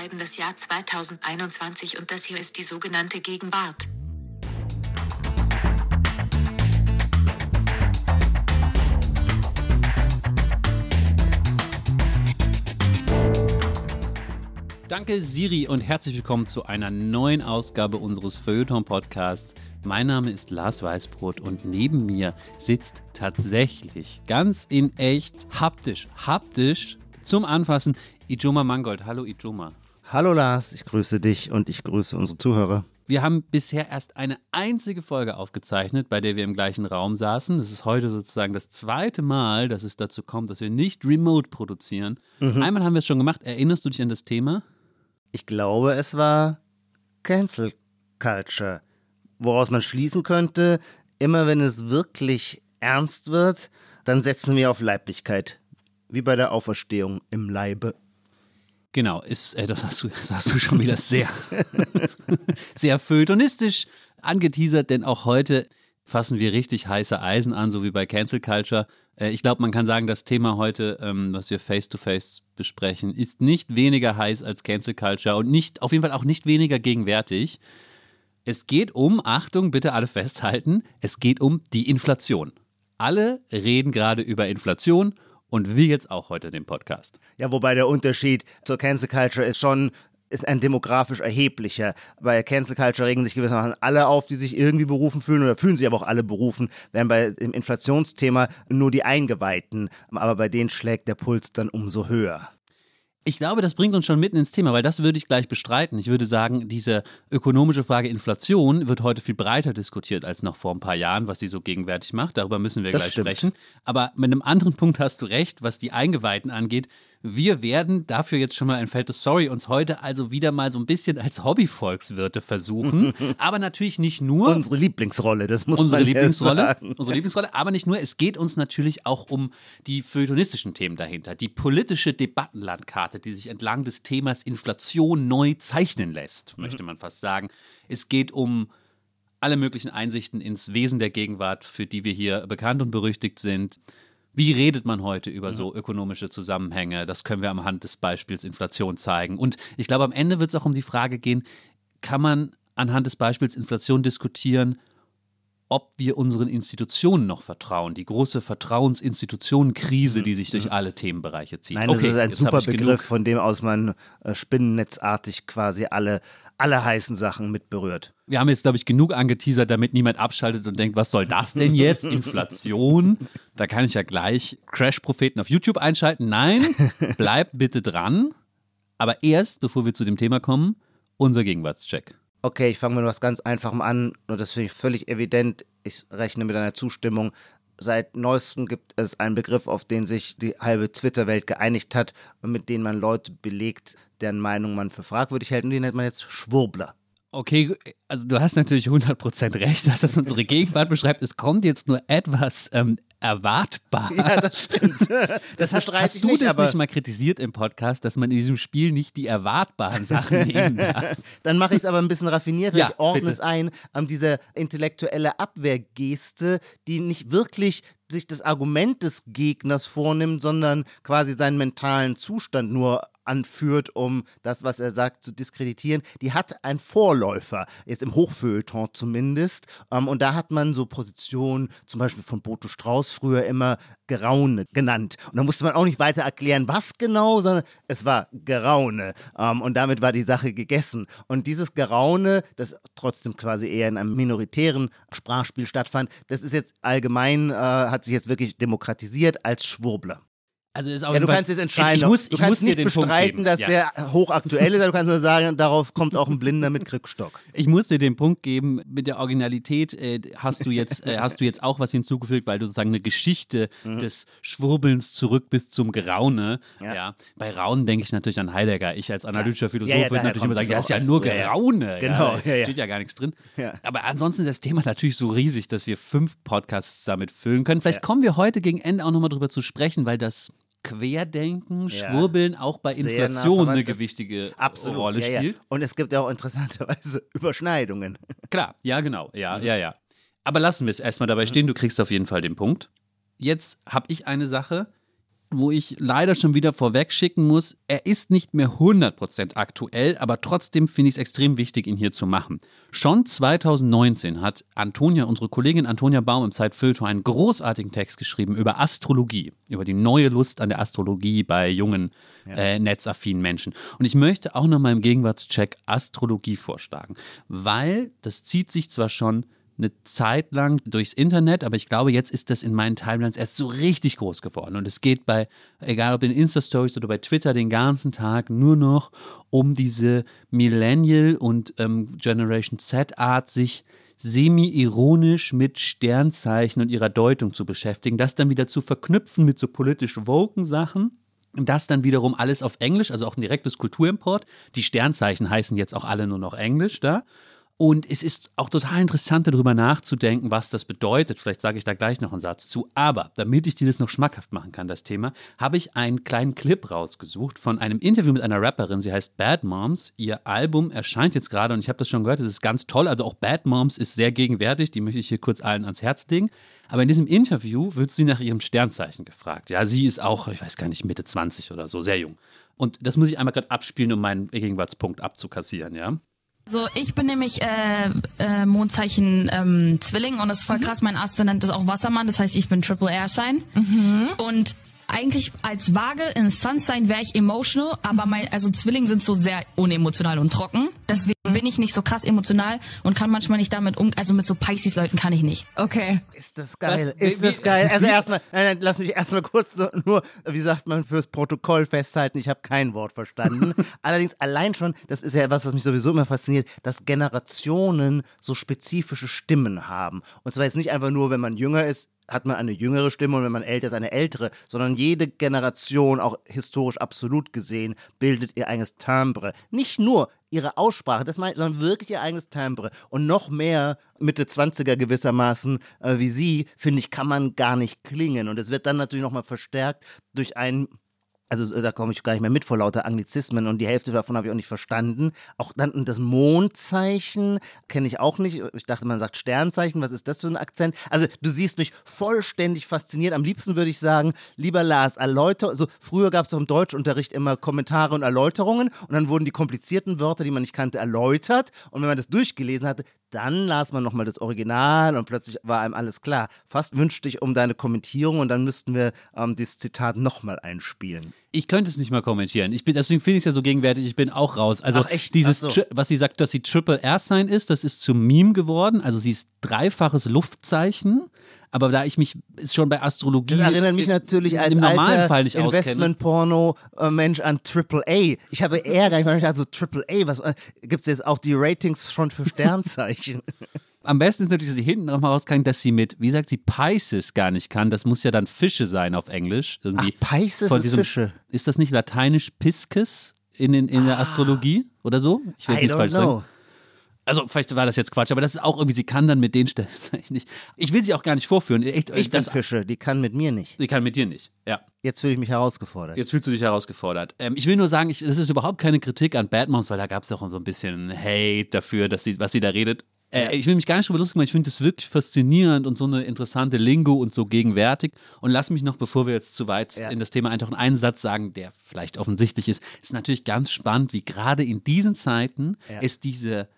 schreiben das Jahr 2021 und das hier ist die sogenannte Gegenwart. Danke Siri und herzlich willkommen zu einer neuen Ausgabe unseres Feuilleton-Podcasts. Mein Name ist Lars Weißbrot und neben mir sitzt tatsächlich ganz in echt haptisch, haptisch zum Anfassen Ijoma Mangold. Hallo Ijoma. Hallo Lars, ich grüße dich und ich grüße unsere Zuhörer. Wir haben bisher erst eine einzige Folge aufgezeichnet, bei der wir im gleichen Raum saßen. Das ist heute sozusagen das zweite Mal, dass es dazu kommt, dass wir nicht remote produzieren. Mhm. Einmal haben wir es schon gemacht. Erinnerst du dich an das Thema? Ich glaube, es war Cancel Culture, woraus man schließen könnte, immer wenn es wirklich ernst wird, dann setzen wir auf Leiblichkeit, wie bei der Auferstehung im Leibe. Genau, ist, äh, das, hast du, das hast du schon wieder sehr, sehr feuilletonistisch angeteasert, denn auch heute fassen wir richtig heiße Eisen an, so wie bei Cancel Culture. Äh, ich glaube, man kann sagen, das Thema heute, ähm, was wir face-to-face -face besprechen, ist nicht weniger heiß als Cancel Culture und nicht, auf jeden Fall auch nicht weniger gegenwärtig. Es geht um, Achtung, bitte alle festhalten, es geht um die Inflation. Alle reden gerade über Inflation und wir jetzt auch heute den Podcast. Ja, wobei der Unterschied zur Cancel Culture ist schon, ist ein demografisch erheblicher. Bei Cancel Culture regen sich gewissermaßen alle auf, die sich irgendwie berufen fühlen oder fühlen sich aber auch alle berufen, während bei dem Inflationsthema nur die Eingeweihten. Aber bei denen schlägt der Puls dann umso höher. Ich glaube, das bringt uns schon mitten ins Thema, weil das würde ich gleich bestreiten. Ich würde sagen, diese ökonomische Frage Inflation wird heute viel breiter diskutiert als noch vor ein paar Jahren, was sie so gegenwärtig macht. Darüber müssen wir das gleich stimmt. sprechen. Aber mit einem anderen Punkt hast du recht, was die Eingeweihten angeht. Wir werden dafür jetzt schon mal ein Feld Story uns heute also wieder mal so ein bisschen als Hobbyvolkswirte versuchen. aber natürlich nicht nur. Unsere Lieblingsrolle, das muss unsere man Lieblingsrolle, sagen. Unsere Lieblingsrolle, aber nicht nur. Es geht uns natürlich auch um die feuilletonistischen Themen dahinter. Die politische Debattenlandkarte, die sich entlang des Themas Inflation neu zeichnen lässt, mhm. möchte man fast sagen. Es geht um alle möglichen Einsichten ins Wesen der Gegenwart, für die wir hier bekannt und berüchtigt sind. Wie redet man heute über so ökonomische Zusammenhänge? Das können wir am Hand des Beispiels Inflation zeigen. Und ich glaube, am Ende wird es auch um die Frage gehen, kann man anhand des Beispiels Inflation diskutieren, ob wir unseren Institutionen noch vertrauen. Die große Vertrauensinstitutionenkrise, die sich durch mhm. alle Themenbereiche zieht. Nein, okay, das ist ein super Begriff, genug. von dem aus man äh, spinnennetzartig quasi alle, alle heißen Sachen mit berührt. Wir haben jetzt, glaube ich, genug angeteasert, damit niemand abschaltet und denkt, was soll das denn jetzt? Inflation? Da kann ich ja gleich Crash-Propheten auf YouTube einschalten. Nein, bleibt bitte dran. Aber erst, bevor wir zu dem Thema kommen, unser Gegenwartscheck. Okay, ich fange mit was ganz Einfachem an. Und das finde ich völlig evident. Ich rechne mit einer Zustimmung. Seit neuestem gibt es einen Begriff, auf den sich die halbe Twitter-Welt geeinigt hat und mit dem man Leute belegt, deren Meinung man für fragwürdig hält. Und die nennt man jetzt Schwurbler. Okay, also du hast natürlich 100% recht, dass das unsere Gegenwart beschreibt. Es kommt jetzt nur etwas ähm, erwartbar. Ja, das stimmt. Das, das hast, hast du nicht, das nicht mal kritisiert im Podcast, dass man in diesem Spiel nicht die erwartbaren Sachen nehmen darf? Dann mache ich es aber ein bisschen raffinierter. Ja, ich ordne bitte. es ein an diese intellektuelle Abwehrgeste, die nicht wirklich sich das Argument des Gegners vornimmt, sondern quasi seinen mentalen Zustand nur anführt, um das, was er sagt, zu diskreditieren, die hat einen Vorläufer, jetzt im Hochfeuilleton zumindest. Ähm, und da hat man so Positionen, zum Beispiel von Boto Strauß früher immer Geraune genannt. Und da musste man auch nicht weiter erklären, was genau, sondern es war Geraune. Ähm, und damit war die Sache gegessen. Und dieses Geraune, das trotzdem quasi eher in einem minoritären Sprachspiel stattfand, das ist jetzt allgemein, äh, hat sich jetzt wirklich demokratisiert als Schwurbler. Also ist auch ja, du kannst jetzt entscheiden. Ich, muss, du ich kannst muss nicht bestreiten, dass ja. der hochaktuell ist, du kannst nur sagen, darauf kommt auch ein Blinder mit Krückstock. Ich muss dir den Punkt geben, mit der Originalität äh, hast, du jetzt, äh, hast du jetzt auch was hinzugefügt, weil du sozusagen eine Geschichte mhm. des Schwurbelns zurück bis zum Geraune. Ja. ja. Bei Raunen denke ich natürlich an Heidegger. Ich als analytischer Philosoph würde natürlich immer sagen, das ist ja nur Geraune. Genau. da steht ja gar nichts drin. Aber ansonsten ist das Thema natürlich so riesig, dass wir fünf Podcasts damit füllen können. Vielleicht kommen wir heute gegen Ende auch nochmal drüber zu sprechen, weil das Querdenken, ja. Schwurbeln auch bei Inflation nah eine gewichtige absolut, Rolle ja, spielt. Ja. Und es gibt ja auch interessanterweise Überschneidungen. Klar, ja, genau. Ja, mhm. ja, ja. Aber lassen wir es erstmal dabei stehen, du kriegst auf jeden Fall den Punkt. Jetzt habe ich eine Sache. Wo ich leider schon wieder vorweg schicken muss, er ist nicht mehr 100% aktuell, aber trotzdem finde ich es extrem wichtig, ihn hier zu machen. Schon 2019 hat Antonia, unsere Kollegin Antonia Baum im Zeitfilter einen großartigen Text geschrieben über Astrologie, über die neue Lust an der Astrologie bei jungen, ja. äh, netzaffinen Menschen. Und ich möchte auch noch mal im Gegenwartscheck Astrologie vorschlagen, weil das zieht sich zwar schon eine Zeit lang durchs Internet, aber ich glaube, jetzt ist das in meinen Timelines erst so richtig groß geworden. Und es geht bei, egal ob in Insta-Stories oder bei Twitter, den ganzen Tag nur noch um diese Millennial und ähm, Generation Z-Art, sich semi-ironisch mit Sternzeichen und ihrer Deutung zu beschäftigen, das dann wieder zu verknüpfen mit so politisch woken Sachen. Das dann wiederum alles auf Englisch, also auch ein direktes Kulturimport. Die Sternzeichen heißen jetzt auch alle nur noch Englisch da. Und es ist auch total interessant, darüber nachzudenken, was das bedeutet. Vielleicht sage ich da gleich noch einen Satz zu. Aber damit ich dir das noch schmackhaft machen kann, das Thema, habe ich einen kleinen Clip rausgesucht von einem Interview mit einer Rapperin. Sie heißt Bad Moms. Ihr Album erscheint jetzt gerade und ich habe das schon gehört. Es ist ganz toll. Also auch Bad Moms ist sehr gegenwärtig. Die möchte ich hier kurz allen ans Herz legen. Aber in diesem Interview wird sie nach ihrem Sternzeichen gefragt. Ja, sie ist auch, ich weiß gar nicht, Mitte 20 oder so, sehr jung. Und das muss ich einmal gerade abspielen, um meinen Gegenwartspunkt abzukassieren, ja. So, ich bin nämlich äh, äh, Mondzeichen ähm, Zwilling und das ist voll mhm. krass. Mein Aszendent ist auch Wassermann, das heißt, ich bin Triple Air Sign. Mhm. Und eigentlich als Waage in Sunshine wäre ich emotional, aber mein, also Zwillinge sind so sehr unemotional und trocken. Deswegen mhm. bin ich nicht so krass emotional und kann manchmal nicht damit um, also mit so Pisces-Leuten kann ich nicht. Okay. Ist das geil? Was? Ist wie, das geil? Also erstmal, nein, nein, lass mich erstmal kurz so, nur, wie sagt man, fürs Protokoll festhalten, ich habe kein Wort verstanden. Allerdings allein schon, das ist ja etwas, was mich sowieso immer fasziniert, dass Generationen so spezifische Stimmen haben. Und zwar jetzt nicht einfach nur, wenn man jünger ist, hat man eine jüngere Stimme und wenn man älter ist, eine ältere, sondern jede Generation, auch historisch absolut gesehen, bildet ihr eigenes Timbre. Nicht nur ihre Aussprache, das meint, sondern wirklich ihr eigenes Timbre. Und noch mehr Mitte 20er gewissermaßen äh, wie sie, finde ich, kann man gar nicht klingen. Und es wird dann natürlich nochmal verstärkt durch einen also äh, da komme ich gar nicht mehr mit vor lauter Anglizismen und die Hälfte davon habe ich auch nicht verstanden. Auch dann das Mondzeichen kenne ich auch nicht. Ich dachte, man sagt Sternzeichen. Was ist das für ein Akzent? Also du siehst mich vollständig fasziniert. Am liebsten würde ich sagen, lieber Lars, erläuter. Also früher gab es doch im Deutschunterricht immer Kommentare und Erläuterungen und dann wurden die komplizierten Wörter, die man nicht kannte, erläutert. Und wenn man das durchgelesen hatte, dann las man nochmal das Original und plötzlich war einem alles klar. Fast wünschte ich um deine Kommentierung und dann müssten wir ähm, dieses Zitat nochmal einspielen. Ich könnte es nicht mal kommentieren. Ich bin, deswegen finde ich es ja so gegenwärtig, ich bin auch raus. Also Ach, echt? dieses, so. was sie sagt, dass sie Triple R-Sign ist, das ist zum Meme geworden. Also sie ist dreifaches Luftzeichen. Aber da ich mich ist schon bei Astrologie. Das erinnert mich natürlich als alter Investment-Porno-Mensch äh, an Triple A. Ich habe eher gar nicht mal so Triple A. Was äh, gibt es jetzt auch die Ratings schon für Sternzeichen? Am besten ist natürlich, dass sie hinten nochmal rauskriegen, dass sie mit, wie sagt sie, Pisces gar nicht kann. Das muss ja dann Fische sein auf Englisch. Irgendwie Ach, Pisces ist diesem, Fische. Ist das nicht lateinisch Pisces in, in, in der ah. Astrologie oder so? Ich will jetzt nicht falsch know. sagen. Also vielleicht war das jetzt Quatsch, aber das ist auch irgendwie, sie kann dann mit den Sternzeichen nicht. Ich will sie auch gar nicht vorführen. Echt, ich bin Fische, die kann mit mir nicht. Die kann mit dir nicht, ja. Jetzt fühle ich mich herausgefordert. Jetzt fühlst du dich herausgefordert. Ähm, ich will nur sagen, ich, das ist überhaupt keine Kritik an Bad Moms, weil da gab es auch so ein bisschen Hate dafür, dass sie, was sie da redet. Äh, ich will mich gar nicht darüber lustig machen, ich finde das wirklich faszinierend und so eine interessante Lingo und so gegenwärtig. Und lass mich noch, bevor wir jetzt zu weit ja. in das Thema eintauchen, einen Satz sagen, der vielleicht offensichtlich ist. Es ist natürlich ganz spannend, wie gerade in diesen Zeiten ja. es diese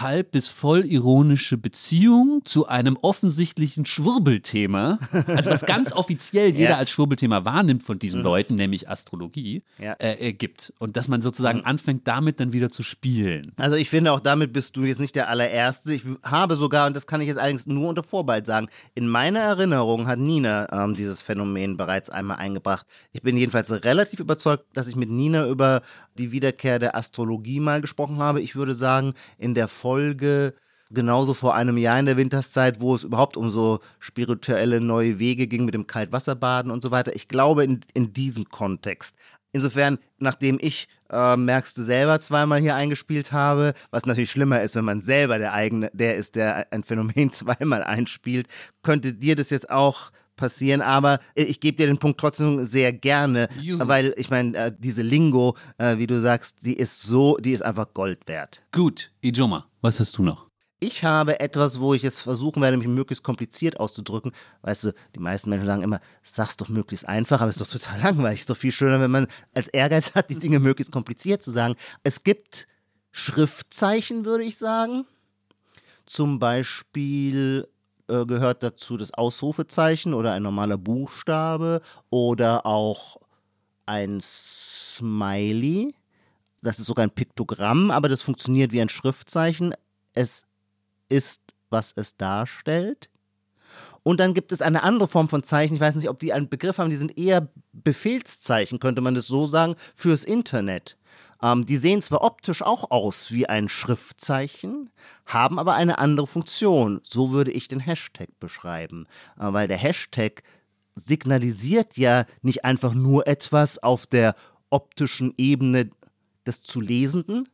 halb bis voll ironische Beziehung zu einem offensichtlichen Schwurbelthema, also was ganz offiziell jeder ja. als Schwurbelthema wahrnimmt von diesen mhm. Leuten, nämlich Astrologie, ja. äh, gibt. Und dass man sozusagen mhm. anfängt, damit dann wieder zu spielen. Also ich finde, auch damit bist du jetzt nicht der allererste. Ich habe sogar, und das kann ich jetzt allerdings nur unter Vorbehalt sagen, in meiner Erinnerung hat Nina ähm, dieses Phänomen bereits einmal eingebracht. Ich bin jedenfalls relativ überzeugt, dass ich mit Nina über die Wiederkehr der Astrologie mal gesprochen habe. Ich würde sagen, in der Folge genauso vor einem Jahr in der Winterszeit, wo es überhaupt um so spirituelle neue Wege ging mit dem Kaltwasserbaden und so weiter. Ich glaube in, in diesem Kontext. Insofern, nachdem ich äh, merkst du selber zweimal hier eingespielt habe, was natürlich schlimmer ist, wenn man selber der eigene, der ist, der ein Phänomen zweimal einspielt, könnte dir das jetzt auch passieren, aber ich gebe dir den Punkt trotzdem sehr gerne, Juhu. weil ich meine, äh, diese Lingo, äh, wie du sagst, die ist so, die ist einfach Gold wert. Gut, Ijoma, was hast du noch? Ich habe etwas, wo ich jetzt versuchen werde, mich möglichst kompliziert auszudrücken. Weißt du, die meisten Menschen sagen immer, sag's doch möglichst einfach, aber es ist doch total langweilig. Es ist doch viel schöner, wenn man als Ehrgeiz hat, die Dinge möglichst kompliziert zu sagen. Es gibt Schriftzeichen, würde ich sagen. Zum Beispiel äh, gehört dazu das Ausrufezeichen oder ein normaler Buchstabe oder auch ein Smiley. Das ist sogar ein Piktogramm, aber das funktioniert wie ein Schriftzeichen. Es ist, was es darstellt. Und dann gibt es eine andere Form von Zeichen. Ich weiß nicht, ob die einen Begriff haben. Die sind eher Befehlszeichen, könnte man das so sagen, fürs Internet. Ähm, die sehen zwar optisch auch aus wie ein Schriftzeichen, haben aber eine andere Funktion. So würde ich den Hashtag beschreiben. Äh, weil der Hashtag signalisiert ja nicht einfach nur etwas auf der optischen Ebene des zu Lesenden,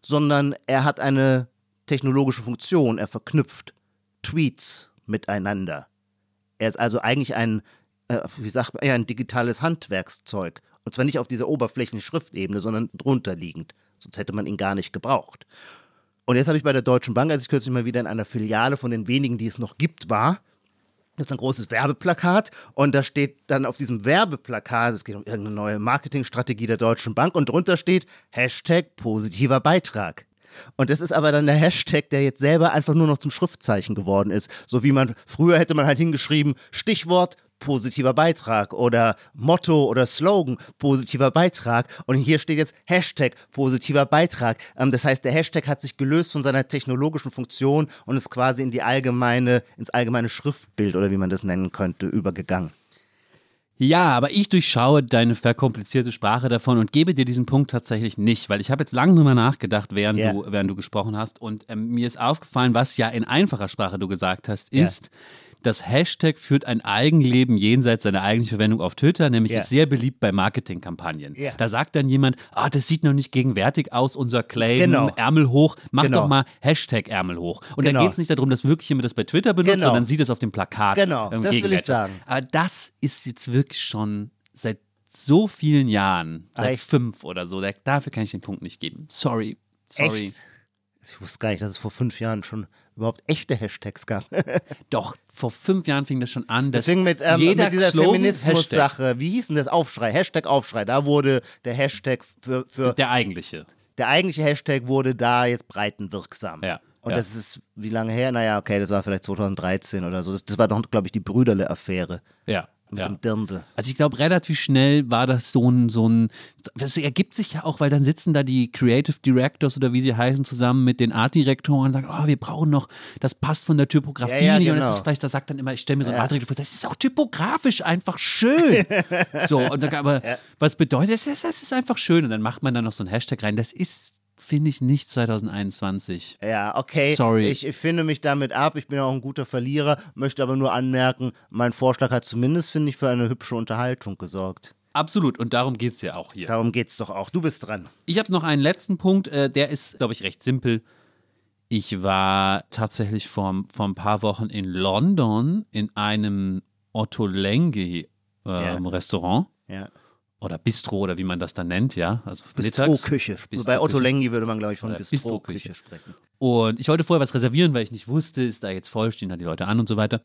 sondern er hat eine technologische Funktion. Er verknüpft Tweets miteinander. Er ist also eigentlich ein, äh, wie sagt man, ein digitales Handwerkszeug. Und zwar nicht auf dieser Oberflächen-Schriftebene, sondern drunter liegend. Sonst hätte man ihn gar nicht gebraucht. Und jetzt habe ich bei der Deutschen Bank, als ich kürzlich mal wieder in einer Filiale von den wenigen, die es noch gibt, war, es ein großes Werbeplakat und da steht dann auf diesem Werbeplakat, es geht um irgendeine neue Marketingstrategie der Deutschen Bank und drunter steht Hashtag positiver Beitrag. Und das ist aber dann der Hashtag, der jetzt selber einfach nur noch zum Schriftzeichen geworden ist. So wie man, früher hätte man halt hingeschrieben, Stichwort positiver Beitrag oder Motto oder Slogan positiver Beitrag und hier steht jetzt Hashtag positiver Beitrag. Ähm, das heißt, der Hashtag hat sich gelöst von seiner technologischen Funktion und ist quasi in die allgemeine, ins allgemeine Schriftbild oder wie man das nennen könnte, übergegangen. Ja, aber ich durchschaue deine verkomplizierte Sprache davon und gebe dir diesen Punkt tatsächlich nicht, weil ich habe jetzt lange drüber nachgedacht, während, yeah. du, während du gesprochen hast und ähm, mir ist aufgefallen, was ja in einfacher Sprache du gesagt hast, ist, yeah das Hashtag führt ein Eigenleben jenseits seiner eigentlichen Verwendung auf Twitter, nämlich yeah. ist sehr beliebt bei Marketingkampagnen. Yeah. Da sagt dann jemand, ah, das sieht noch nicht gegenwärtig aus, unser Claim, genau. Ärmel hoch, mach genau. doch mal Hashtag Ärmel hoch. Und genau. da geht es nicht darum, dass wirklich jemand das bei Twitter benutzt, genau. sondern sieht es auf dem Plakat. Genau, das will ich sagen. Aber das ist jetzt wirklich schon seit so vielen Jahren, seit Echt? fünf oder so, dafür kann ich den Punkt nicht geben. Sorry, sorry. Echt? Ich wusste gar nicht, dass es vor fünf Jahren schon überhaupt echte Hashtags gab. Doch, vor fünf Jahren fing das schon an. Dass Deswegen mit, ähm, jeder mit dieser Feminismus-Sache, wie hieß denn das? Aufschrei, Hashtag Aufschrei, da wurde der Hashtag für, für. Der eigentliche. Der eigentliche Hashtag wurde da jetzt breitenwirksam. Ja. Und ja. das ist wie lange her? Naja, okay, das war vielleicht 2013 oder so. Das, das war doch, glaube ich, die Brüderle-Affäre. Ja mit ja. dem Dirndl. Also ich glaube, relativ schnell war das so ein, so ein, das ergibt sich ja auch, weil dann sitzen da die Creative Directors oder wie sie heißen, zusammen mit den Art Direktoren und sagen, oh, wir brauchen noch, das passt von der Typografie ja, ja, nicht. Genau. Und das genau. ist vielleicht, da sagt dann immer, ich stelle mir so einen Art Direktor vor, das ist auch typografisch einfach schön. so, und dann, aber was bedeutet das? Das ist einfach schön. Und dann macht man da noch so ein Hashtag rein. Das ist finde ich nicht 2021. Ja, okay. Sorry. Ich, ich, finde mich damit ab. Ich bin auch ein guter Verlierer, möchte aber nur anmerken, mein Vorschlag hat zumindest, finde ich, für eine hübsche Unterhaltung gesorgt. Absolut, und darum geht es ja auch hier. Darum geht es doch auch. Du bist dran. Ich habe noch einen letzten Punkt, äh, der ist, glaube ich, recht simpel. Ich war tatsächlich vor, vor ein paar Wochen in London in einem Otto Lengi äh, ja. Restaurant. Ja oder Bistro oder wie man das dann nennt, ja. Also Bistro-Küche. Bistro Bei Otto Lengi würde man, glaube ich, von Bistro-Küche Bistro sprechen. Und ich wollte vorher was reservieren, weil ich nicht wusste, ist da jetzt voll, stehen da die Leute an und so weiter.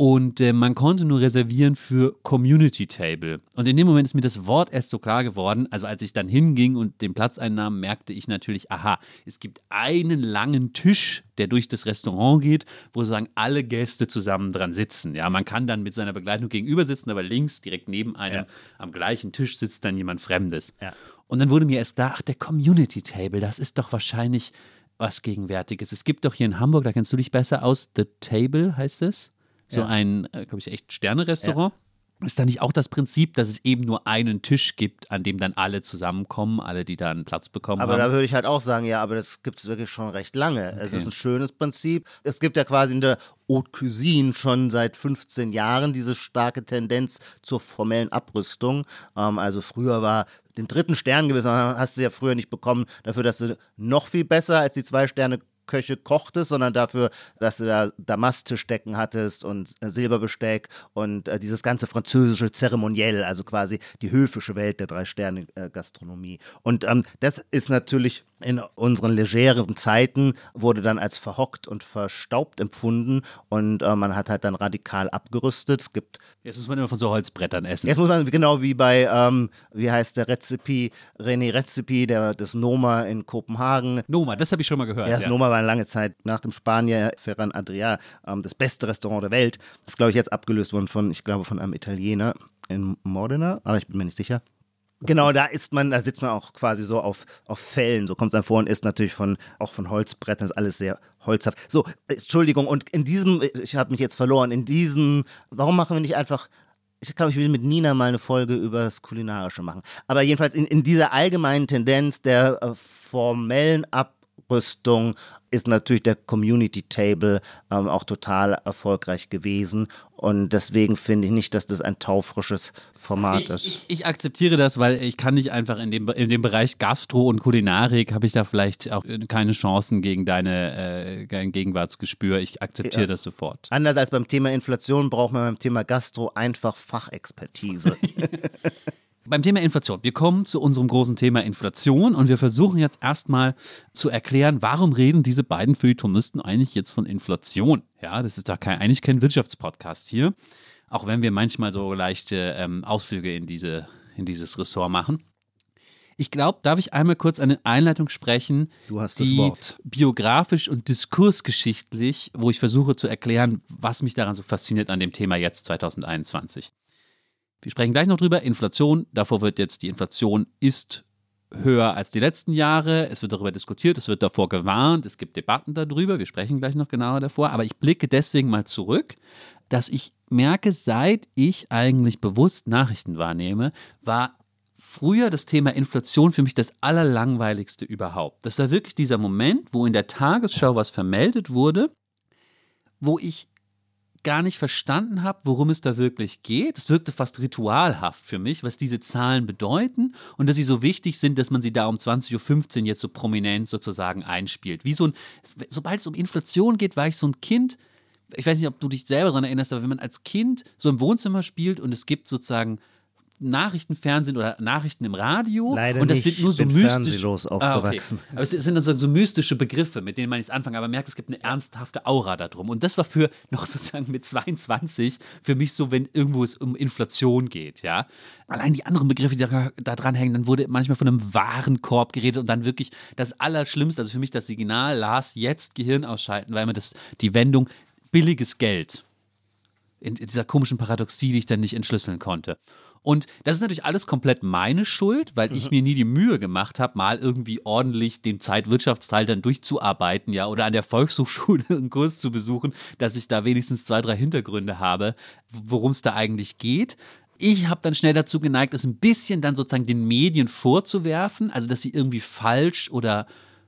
Und äh, man konnte nur reservieren für Community Table. Und in dem Moment ist mir das Wort erst so klar geworden. Also als ich dann hinging und den Platz einnahm, merkte ich natürlich, aha, es gibt einen langen Tisch, der durch das Restaurant geht, wo sozusagen alle Gäste zusammen dran sitzen. Ja, man kann dann mit seiner Begleitung gegenüber sitzen, aber links, direkt neben einem, ja. am gleichen Tisch sitzt dann jemand Fremdes. Ja. Und dann wurde mir erst klar, ach, der Community Table, das ist doch wahrscheinlich was Gegenwärtiges. Es gibt doch hier in Hamburg, da kennst du dich besser aus, The Table heißt es so ja. ein, äh, glaube ich, echt Sterne-Restaurant. Ja. Ist da nicht auch das Prinzip, dass es eben nur einen Tisch gibt, an dem dann alle zusammenkommen, alle, die da einen Platz bekommen aber haben? Aber da würde ich halt auch sagen, ja, aber das gibt es wirklich schon recht lange. Okay. Es ist ein schönes Prinzip. Es gibt ja quasi in der Haute Cuisine schon seit 15 Jahren diese starke Tendenz zur formellen Abrüstung. Ähm, also früher war den dritten Stern gewesen, hast du ja früher nicht bekommen, dafür, dass du noch viel besser als die zwei Sterne Köche kochtest, sondern dafür, dass du da Damasttischdecken hattest und äh, Silberbesteck und äh, dieses ganze französische Zeremoniell, also quasi die höfische Welt der Drei-Sterne-Gastronomie. Und ähm, das ist natürlich in unseren legeren Zeiten wurde dann als verhockt und verstaubt empfunden und äh, man hat halt dann radikal abgerüstet. Es gibt jetzt muss man immer von so Holzbrettern essen. Jetzt muss man genau wie bei ähm, wie heißt der Rezepi René Rezepi der des Noma in Kopenhagen. Noma, das habe ich schon mal gehört. Ja, das ja. Noma war eine lange Zeit nach dem Spanier Ferran Adria ähm, das beste Restaurant der Welt. Das ist glaube ich jetzt abgelöst worden von ich glaube von einem Italiener in Modena, aber ich bin mir nicht sicher. Genau, da ist man, da sitzt man auch quasi so auf, auf Fällen. So kommt es dann vor und ist natürlich von, auch von Holzbrettern, ist alles sehr holzhaft. So, Entschuldigung, und in diesem, ich habe mich jetzt verloren, in diesem, warum machen wir nicht einfach ich glaube, ich will mit Nina mal eine Folge über das Kulinarische machen. Aber jedenfalls in, in dieser allgemeinen Tendenz der äh, formellen Abrüstung ist natürlich der Community Table ähm, auch total erfolgreich gewesen. Und deswegen finde ich nicht, dass das ein taufrisches Format ich, ist. Ich, ich, akzeptiere das, weil ich kann nicht einfach in dem, in dem Bereich Gastro und Kulinarik habe ich da vielleicht auch keine Chancen gegen deine äh, Gegenwartsgespür. Ich akzeptiere ja. das sofort. Anders als beim Thema Inflation braucht man beim Thema Gastro einfach Fachexpertise. beim Thema Inflation. Wir kommen zu unserem großen Thema Inflation und wir versuchen jetzt erstmal zu erklären, warum reden diese beiden Feuilletonisten eigentlich jetzt von Inflation? Ja, das ist doch kein, eigentlich kein Wirtschaftspodcast hier, auch wenn wir manchmal so leichte ähm, Ausflüge in, diese, in dieses Ressort machen. Ich glaube, darf ich einmal kurz eine Einleitung sprechen, du hast die das Wort. biografisch und diskursgeschichtlich, wo ich versuche zu erklären, was mich daran so fasziniert an dem Thema jetzt 2021. Wir sprechen gleich noch drüber. Inflation, davor wird jetzt die Inflation ist höher als die letzten Jahre. Es wird darüber diskutiert, es wird davor gewarnt, es gibt Debatten darüber. Wir sprechen gleich noch genauer davor. Aber ich blicke deswegen mal zurück, dass ich merke, seit ich eigentlich bewusst Nachrichten wahrnehme, war früher das Thema Inflation für mich das allerlangweiligste überhaupt. Das war wirklich dieser Moment, wo in der Tagesschau was vermeldet wurde, wo ich gar nicht verstanden habe, worum es da wirklich geht. Es wirkte fast ritualhaft für mich, was diese Zahlen bedeuten und dass sie so wichtig sind, dass man sie da um 20.15 Uhr jetzt so prominent sozusagen einspielt. Wie so ein, sobald es um Inflation geht, war ich so ein Kind. Ich weiß nicht, ob du dich selber daran erinnerst, aber wenn man als Kind so im Wohnzimmer spielt und es gibt sozusagen Nachrichtenfernsehen oder Nachrichten im Radio. Leider und das nicht. sind nur so mystisch. aufgewachsen. Ah, okay. Aber es sind dann so, so, mystische Begriffe, mit denen man jetzt anfangen, aber man merkt, es gibt eine ernsthafte Aura darum. Und das war für noch sozusagen mit 22 für mich so, wenn irgendwo es um Inflation geht, ja. Allein die anderen Begriffe, die da, da dran hängen, dann wurde manchmal von einem Warenkorb geredet und dann wirklich das Allerschlimmste, also für mich das Signal, Lars, jetzt Gehirn ausschalten, weil man das, die Wendung billiges Geld in, in dieser komischen Paradoxie, die ich dann nicht entschlüsseln konnte. Und das ist natürlich alles komplett meine Schuld, weil mhm. ich mir nie die Mühe gemacht habe, mal irgendwie ordentlich den Zeitwirtschaftsteil dann durchzuarbeiten, ja, oder an der Volkshochschule einen Kurs zu besuchen, dass ich da wenigstens zwei, drei Hintergründe habe, worum es da eigentlich geht. Ich habe dann schnell dazu geneigt, es ein bisschen dann sozusagen den Medien vorzuwerfen, also dass sie irgendwie falsch oder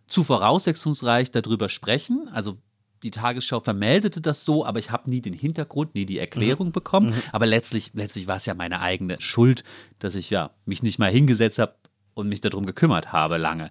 zu voraussetzungsreich darüber sprechen. Also die Tagesschau vermeldete das so, aber ich habe nie den Hintergrund, nie die Erklärung mhm. bekommen. Mhm. Aber letztlich, letztlich war es ja meine eigene Schuld, dass ich ja mich nicht mal hingesetzt habe und mich darum gekümmert habe lange.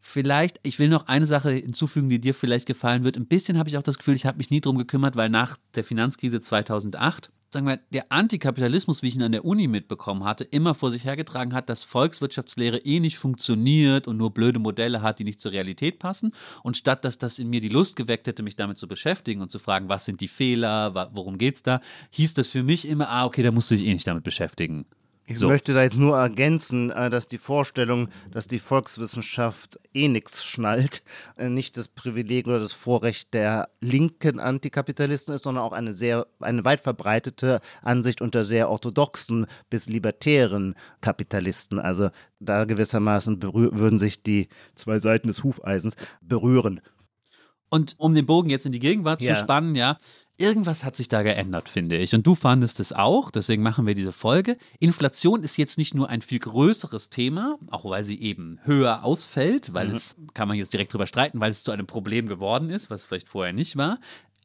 Vielleicht, ich will noch eine Sache hinzufügen, die dir vielleicht gefallen wird. Ein bisschen habe ich auch das Gefühl, ich habe mich nie darum gekümmert, weil nach der Finanzkrise 2008 sagen wir, der Antikapitalismus, wie ich ihn an der Uni mitbekommen hatte, immer vor sich hergetragen hat, dass Volkswirtschaftslehre eh nicht funktioniert und nur blöde Modelle hat, die nicht zur Realität passen. Und statt dass das in mir die Lust geweckt hätte, mich damit zu beschäftigen und zu fragen, was sind die Fehler, worum geht's da, hieß das für mich immer, ah, okay, da musst du dich eh nicht damit beschäftigen. Ich so. möchte da jetzt nur ergänzen, äh, dass die Vorstellung, dass die Volkswissenschaft eh nichts schnallt, äh, nicht das Privileg oder das Vorrecht der linken Antikapitalisten ist, sondern auch eine sehr, eine weit verbreitete Ansicht unter sehr orthodoxen bis libertären Kapitalisten. Also da gewissermaßen würden sich die zwei Seiten des Hufeisens berühren. Und um den Bogen jetzt in die Gegenwart ja. zu spannen, ja, Irgendwas hat sich da geändert, finde ich. Und du fandest es auch, deswegen machen wir diese Folge. Inflation ist jetzt nicht nur ein viel größeres Thema, auch weil sie eben höher ausfällt, weil mhm. es, kann man jetzt direkt drüber streiten, weil es zu einem Problem geworden ist, was vielleicht vorher nicht war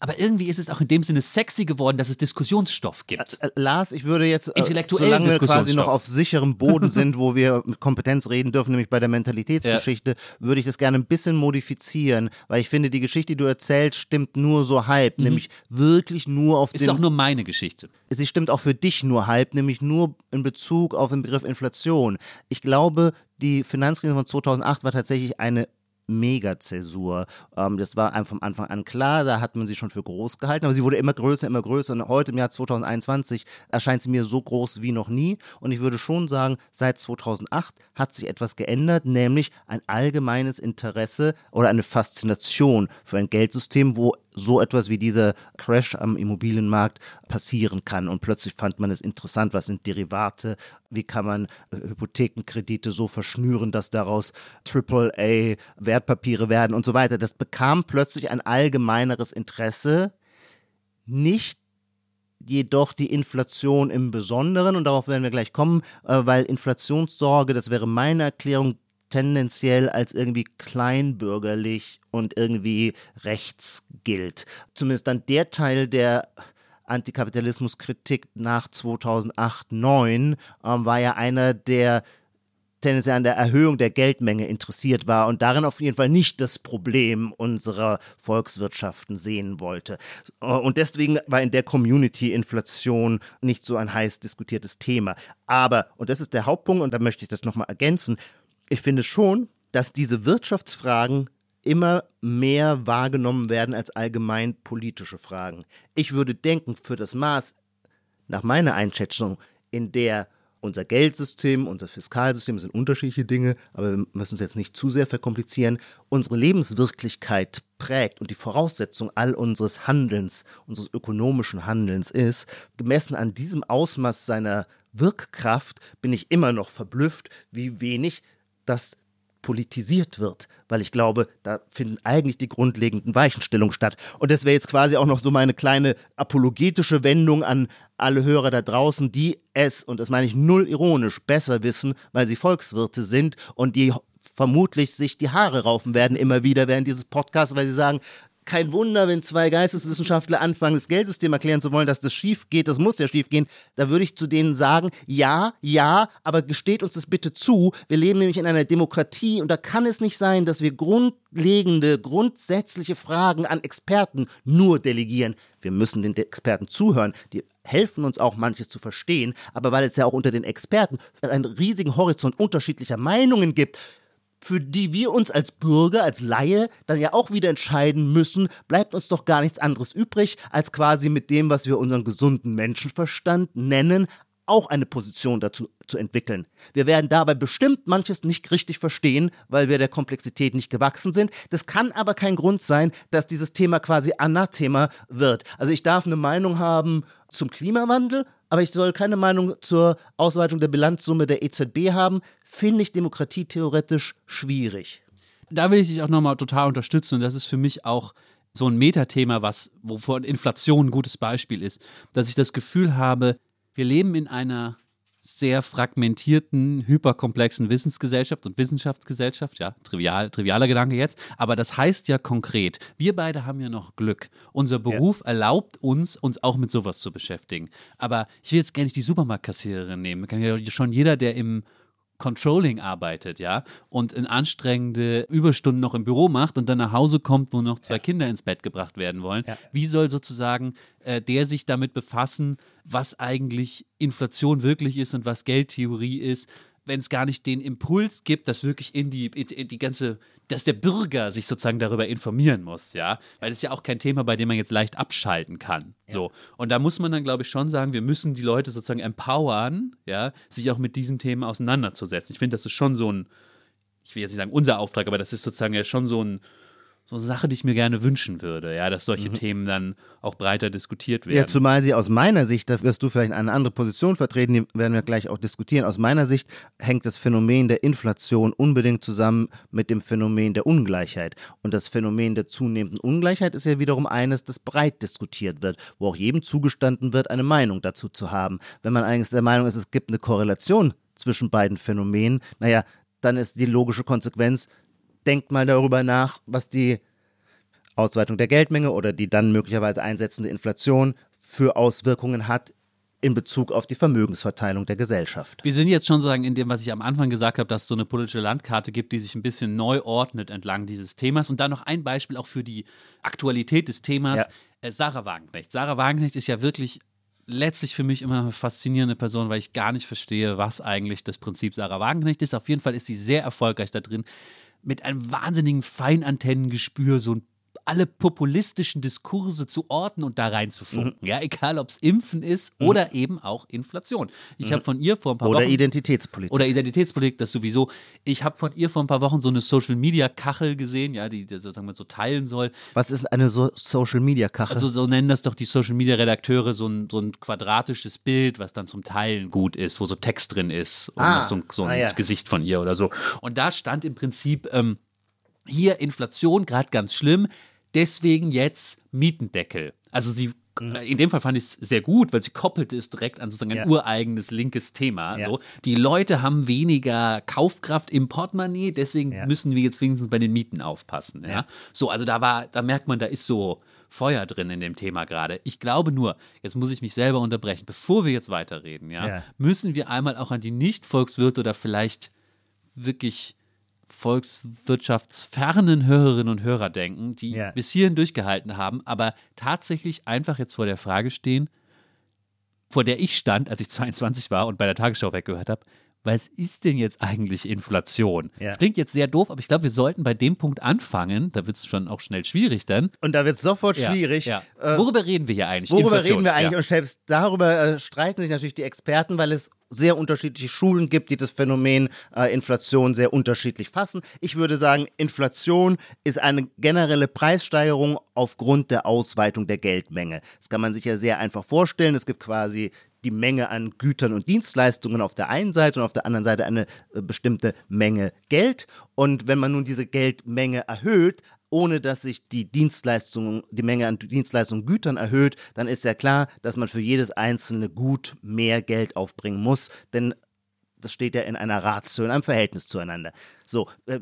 aber irgendwie ist es auch in dem Sinne sexy geworden, dass es Diskussionsstoff gibt. Äh, äh Lars, ich würde jetzt, äh, solange wir quasi noch auf sicherem Boden sind, wo wir mit Kompetenz reden dürfen, nämlich bei der Mentalitätsgeschichte, ja. würde ich das gerne ein bisschen modifizieren, weil ich finde, die Geschichte, die du erzählst, stimmt nur so halb, mhm. nämlich wirklich nur auf ist den... Ist auch nur meine Geschichte. Sie stimmt auch für dich nur halb, nämlich nur in Bezug auf den Begriff Inflation. Ich glaube, die Finanzkrise von 2008 war tatsächlich eine Megazäsur. Ähm, das war einem vom Anfang an klar, da hat man sie schon für groß gehalten, aber sie wurde immer größer, immer größer und heute im Jahr 2021 erscheint sie mir so groß wie noch nie und ich würde schon sagen, seit 2008 hat sich etwas geändert, nämlich ein allgemeines Interesse oder eine Faszination für ein Geldsystem, wo so etwas wie dieser Crash am Immobilienmarkt passieren kann. Und plötzlich fand man es interessant, was sind Derivate, wie kann man äh, Hypothekenkredite so verschnüren, dass daraus AAA Wertpapiere werden und so weiter. Das bekam plötzlich ein allgemeineres Interesse, nicht jedoch die Inflation im Besonderen, und darauf werden wir gleich kommen, äh, weil Inflationssorge, das wäre meine Erklärung, tendenziell als irgendwie kleinbürgerlich und irgendwie rechts gilt. Zumindest dann der Teil der Antikapitalismuskritik nach 2008, 2009 ähm, war ja einer, der tendenziell an der Erhöhung der Geldmenge interessiert war und darin auf jeden Fall nicht das Problem unserer Volkswirtschaften sehen wollte. Und deswegen war in der Community Inflation nicht so ein heiß diskutiertes Thema. Aber, und das ist der Hauptpunkt, und da möchte ich das nochmal ergänzen, ich finde schon, dass diese Wirtschaftsfragen immer mehr wahrgenommen werden als allgemein politische Fragen. Ich würde denken, für das Maß, nach meiner Einschätzung, in der unser Geldsystem, unser Fiskalsystem sind unterschiedliche Dinge, aber wir müssen es jetzt nicht zu sehr verkomplizieren, unsere Lebenswirklichkeit prägt und die Voraussetzung all unseres Handelns, unseres ökonomischen Handelns ist, gemessen an diesem Ausmaß seiner Wirkkraft, bin ich immer noch verblüfft, wie wenig das politisiert wird, weil ich glaube, da finden eigentlich die grundlegenden Weichenstellungen statt. Und das wäre jetzt quasi auch noch so meine kleine apologetische Wendung an alle Hörer da draußen, die es, und das meine ich null ironisch, besser wissen, weil sie Volkswirte sind und die vermutlich sich die Haare raufen werden immer wieder während dieses Podcasts, weil sie sagen, kein Wunder, wenn zwei Geisteswissenschaftler anfangen, das Geldsystem erklären zu wollen, dass das schief geht, das muss ja schief gehen. Da würde ich zu denen sagen, ja, ja, aber gesteht uns das bitte zu. Wir leben nämlich in einer Demokratie und da kann es nicht sein, dass wir grundlegende, grundsätzliche Fragen an Experten nur delegieren. Wir müssen den Experten zuhören. Die helfen uns auch manches zu verstehen. Aber weil es ja auch unter den Experten einen riesigen Horizont unterschiedlicher Meinungen gibt, für die wir uns als Bürger, als Laie dann ja auch wieder entscheiden müssen, bleibt uns doch gar nichts anderes übrig, als quasi mit dem, was wir unseren gesunden Menschenverstand nennen, auch eine Position dazu zu entwickeln. Wir werden dabei bestimmt manches nicht richtig verstehen, weil wir der Komplexität nicht gewachsen sind. Das kann aber kein Grund sein, dass dieses Thema quasi Anathema wird. Also ich darf eine Meinung haben zum Klimawandel, aber ich soll keine Meinung zur Ausweitung der Bilanzsumme der EZB haben, finde ich Demokratie theoretisch schwierig. Da will ich dich auch nochmal total unterstützen und das ist für mich auch so ein Metathema, was, wovon Inflation ein gutes Beispiel ist, dass ich das Gefühl habe, wir leben in einer sehr fragmentierten, hyperkomplexen Wissensgesellschaft und Wissenschaftsgesellschaft. Ja, trivial, trivialer Gedanke jetzt. Aber das heißt ja konkret, wir beide haben ja noch Glück. Unser Beruf ja. erlaubt uns, uns auch mit sowas zu beschäftigen. Aber ich will jetzt gerne nicht die Supermarktkassiererin nehmen. Kann ja schon jeder, der im Controlling arbeitet, ja, und in anstrengende Überstunden noch im Büro macht und dann nach Hause kommt, wo noch zwei ja. Kinder ins Bett gebracht werden wollen. Ja. Wie soll sozusagen äh, der sich damit befassen, was eigentlich Inflation wirklich ist und was Geldtheorie ist? Wenn es gar nicht den Impuls gibt, dass wirklich in die, in, die ganze, dass der Bürger sich sozusagen darüber informieren muss, ja. Weil das ist ja auch kein Thema, bei dem man jetzt leicht abschalten kann. Ja. So. Und da muss man dann, glaube ich, schon sagen, wir müssen die Leute sozusagen empowern, ja, sich auch mit diesen Themen auseinanderzusetzen. Ich finde, das ist schon so ein, ich will jetzt nicht sagen unser Auftrag, aber das ist sozusagen ja schon so ein, so eine Sache, die ich mir gerne wünschen würde, ja, dass solche mhm. Themen dann auch breiter diskutiert werden. Ja, zumal sie aus meiner Sicht, da wirst du vielleicht eine andere Position vertreten, die werden wir gleich auch diskutieren. Aus meiner Sicht hängt das Phänomen der Inflation unbedingt zusammen mit dem Phänomen der Ungleichheit. Und das Phänomen der zunehmenden Ungleichheit ist ja wiederum eines, das breit diskutiert wird, wo auch jedem zugestanden wird, eine Meinung dazu zu haben. Wenn man eigentlich der Meinung ist, es gibt eine Korrelation zwischen beiden Phänomenen, naja, dann ist die logische Konsequenz, denkt mal darüber nach, was die Ausweitung der Geldmenge oder die dann möglicherweise einsetzende Inflation für Auswirkungen hat in Bezug auf die Vermögensverteilung der Gesellschaft. Wir sind jetzt schon sozusagen in dem, was ich am Anfang gesagt habe, dass es so eine politische Landkarte gibt, die sich ein bisschen neu ordnet entlang dieses Themas. Und dann noch ein Beispiel auch für die Aktualität des Themas. Ja. Äh, Sarah Wagenknecht. Sarah Wagenknecht ist ja wirklich letztlich für mich immer eine faszinierende Person, weil ich gar nicht verstehe, was eigentlich das Prinzip Sarah Wagenknecht ist. Auf jeden Fall ist sie sehr erfolgreich da drin, mit einem wahnsinnigen Feinantennengespür so ein alle populistischen Diskurse zu orten und da reinzufunken. Mhm. Ja, egal ob es Impfen ist mhm. oder eben auch Inflation. Ich mhm. habe von ihr vor ein paar oder Wochen. Oder Identitätspolitik. Oder Identitätspolitik, das sowieso. Ich habe von ihr vor ein paar Wochen so eine Social Media Kachel gesehen, ja, die, die sozusagen man so teilen soll. Was ist eine so Social Media Kachel? Also so nennen das doch die Social Media Redakteure so ein, so ein quadratisches Bild, was dann zum Teilen gut ist, wo so Text drin ist und ah. so, so ein ah, ja. Gesicht von ihr oder so. Und da stand im Prinzip ähm, hier Inflation gerade ganz schlimm deswegen jetzt Mietendeckel. Also sie mhm. in dem Fall fand ich es sehr gut, weil sie koppelte es direkt an sozusagen ein ja. ureigenes linkes Thema. Ja. So. Die Leute haben weniger Kaufkraft im Portemonnaie, deswegen ja. müssen wir jetzt wenigstens bei den Mieten aufpassen. Ja? So, also da war, da merkt man, da ist so Feuer drin in dem Thema gerade. Ich glaube nur, jetzt muss ich mich selber unterbrechen, bevor wir jetzt weiterreden, ja, müssen wir einmal auch an die Nicht-Volkswirte oder vielleicht wirklich volkswirtschaftsfernen Hörerinnen und Hörer denken, die ja. bis hierhin durchgehalten haben, aber tatsächlich einfach jetzt vor der Frage stehen, vor der ich stand, als ich 22 war und bei der Tagesschau weggehört habe, was ist denn jetzt eigentlich Inflation? Ja. Das klingt jetzt sehr doof, aber ich glaube, wir sollten bei dem Punkt anfangen. Da wird es schon auch schnell schwierig dann. Und da wird es sofort ja, schwierig. Ja. Äh, worüber reden wir hier eigentlich? Worüber Inflation. reden wir eigentlich? Und selbst darüber äh, streiten sich natürlich die Experten, weil es sehr unterschiedliche Schulen gibt, die das Phänomen äh, Inflation sehr unterschiedlich fassen. Ich würde sagen, Inflation ist eine generelle Preissteigerung aufgrund der Ausweitung der Geldmenge. Das kann man sich ja sehr einfach vorstellen. Es gibt quasi die Menge an Gütern und Dienstleistungen auf der einen Seite und auf der anderen Seite eine äh, bestimmte Menge Geld. Und wenn man nun diese Geldmenge erhöht, ohne dass sich die Dienstleistung, die Menge an Dienstleistungen und Gütern erhöht, dann ist ja klar, dass man für jedes einzelne Gut mehr Geld aufbringen muss. Denn das steht ja in einer Ratio, in einem Verhältnis zueinander. So,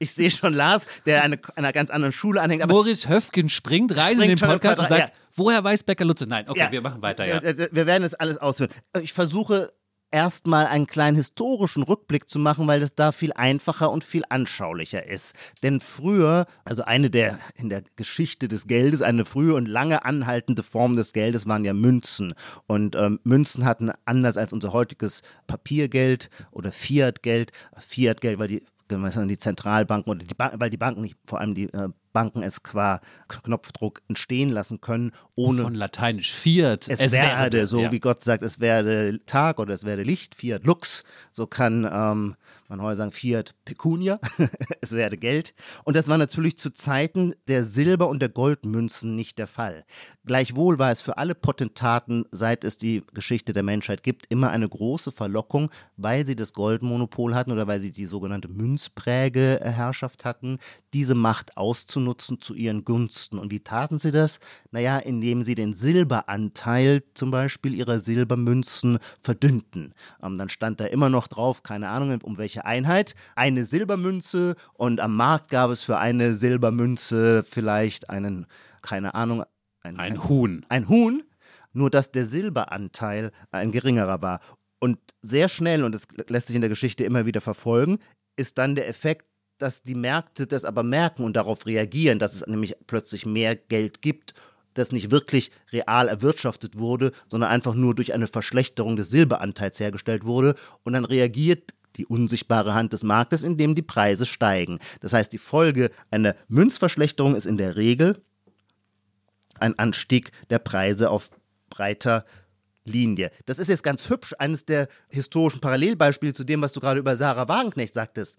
ich sehe schon Lars, der eine, einer ganz anderen Schule anhängt. Aber Maurice Höfgen springt rein springt in den Podcast und sagt, ja. woher weiß Becker Lutze? Nein, okay, ja. wir machen weiter, ja. Wir werden es alles ausführen. Ich versuche erstmal einen kleinen historischen Rückblick zu machen, weil das da viel einfacher und viel anschaulicher ist. Denn früher, also eine der in der Geschichte des Geldes, eine frühe und lange anhaltende Form des Geldes waren ja Münzen. Und ähm, Münzen hatten anders als unser heutiges Papiergeld oder Fiatgeld, Fiatgeld, weil die die Zentralbanken oder die Banken, weil die Banken nicht, vor allem die äh, Banken es qua Knopfdruck entstehen lassen können, ohne. Von lateinisch Fiat. Es, es werde, werde, so ja. wie Gott sagt, es werde Tag oder es werde Licht, Fiat Lux. So kann ähm, man heute sagen, Fiat Pecunia, es werde Geld. Und das war natürlich zu Zeiten der Silber- und der Goldmünzen nicht der Fall. Gleichwohl war es für alle Potentaten, seit es die Geschichte der Menschheit gibt, immer eine große Verlockung, weil sie das Goldmonopol hatten oder weil sie die sogenannte Münzprägeherrschaft hatten, diese Macht auszunutzen zu ihren Gunsten. Und wie taten sie das? Naja, indem sie den Silberanteil zum Beispiel ihrer Silbermünzen verdünnten. Ähm, dann stand da immer noch drauf, keine Ahnung, um welche Einheit, eine Silbermünze und am Markt gab es für eine Silbermünze vielleicht einen, keine Ahnung, ein, ein, ein Huhn. Ein Huhn, nur dass der Silberanteil ein geringerer war. Und sehr schnell, und das lässt sich in der Geschichte immer wieder verfolgen, ist dann der Effekt, dass die Märkte das aber merken und darauf reagieren, dass es nämlich plötzlich mehr Geld gibt, das nicht wirklich real erwirtschaftet wurde, sondern einfach nur durch eine Verschlechterung des Silberanteils hergestellt wurde. Und dann reagiert die unsichtbare Hand des Marktes, indem die Preise steigen. Das heißt, die Folge einer Münzverschlechterung ist in der Regel ein Anstieg der Preise auf breiter Linie. Das ist jetzt ganz hübsch, eines der historischen Parallelbeispiele zu dem, was du gerade über Sarah Wagenknecht sagtest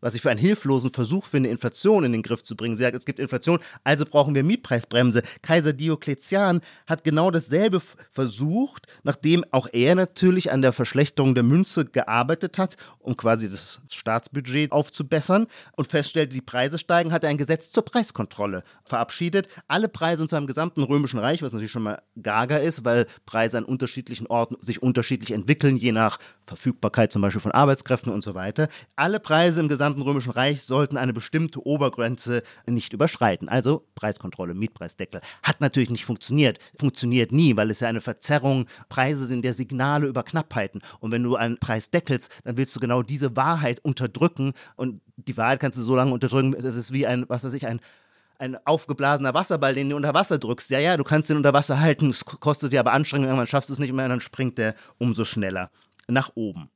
was ich für einen hilflosen Versuch finde, Inflation in den Griff zu bringen. Sie sagt, es gibt Inflation, also brauchen wir Mietpreisbremse. Kaiser Diokletian hat genau dasselbe versucht, nachdem auch er natürlich an der Verschlechterung der Münze gearbeitet hat, um quasi das Staatsbudget aufzubessern und feststellte, die Preise steigen, hat er ein Gesetz zur Preiskontrolle verabschiedet. Alle Preise in seinem gesamten römischen Reich, was natürlich schon mal gaga ist, weil Preise an unterschiedlichen Orten sich unterschiedlich entwickeln, je nach Verfügbarkeit zum Beispiel von Arbeitskräften und so weiter. Alle Preise im gesamten gesamten Römischen Reich sollten eine bestimmte Obergrenze nicht überschreiten. Also Preiskontrolle, Mietpreisdeckel. Hat natürlich nicht funktioniert. Funktioniert nie, weil es ja eine Verzerrung, Preise sind der Signale über Knappheiten. Und wenn du einen Preis deckelst, dann willst du genau diese Wahrheit unterdrücken. Und die Wahrheit kannst du so lange unterdrücken, das ist wie ein, was weiß ich, ein ein aufgeblasener Wasserball, den du unter Wasser drückst. Ja, ja, du kannst den unter Wasser halten, es kostet dir aber Anstrengung, irgendwann schaffst du es nicht mehr, dann springt der umso schneller nach oben.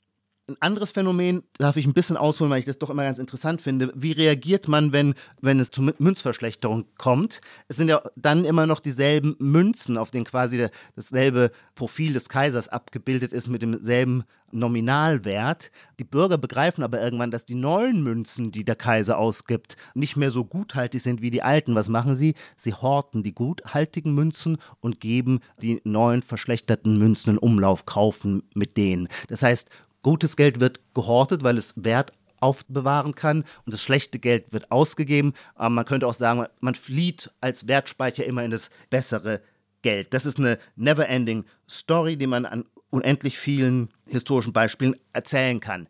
Ein anderes Phänomen, darf ich ein bisschen ausholen, weil ich das doch immer ganz interessant finde. Wie reagiert man, wenn, wenn es zu Münzverschlechterung kommt? Es sind ja dann immer noch dieselben Münzen, auf denen quasi dasselbe Profil des Kaisers abgebildet ist mit demselben Nominalwert. Die Bürger begreifen aber irgendwann, dass die neuen Münzen, die der Kaiser ausgibt, nicht mehr so guthaltig sind wie die alten. Was machen sie? Sie horten die guthaltigen Münzen und geben die neuen verschlechterten Münzen in Umlauf, kaufen mit denen. Das heißt, Gutes Geld wird gehortet, weil es Wert aufbewahren kann und das schlechte Geld wird ausgegeben. Aber man könnte auch sagen, man flieht als Wertspeicher immer in das bessere Geld. Das ist eine never-ending Story, die man an unendlich vielen historischen Beispielen erzählen kann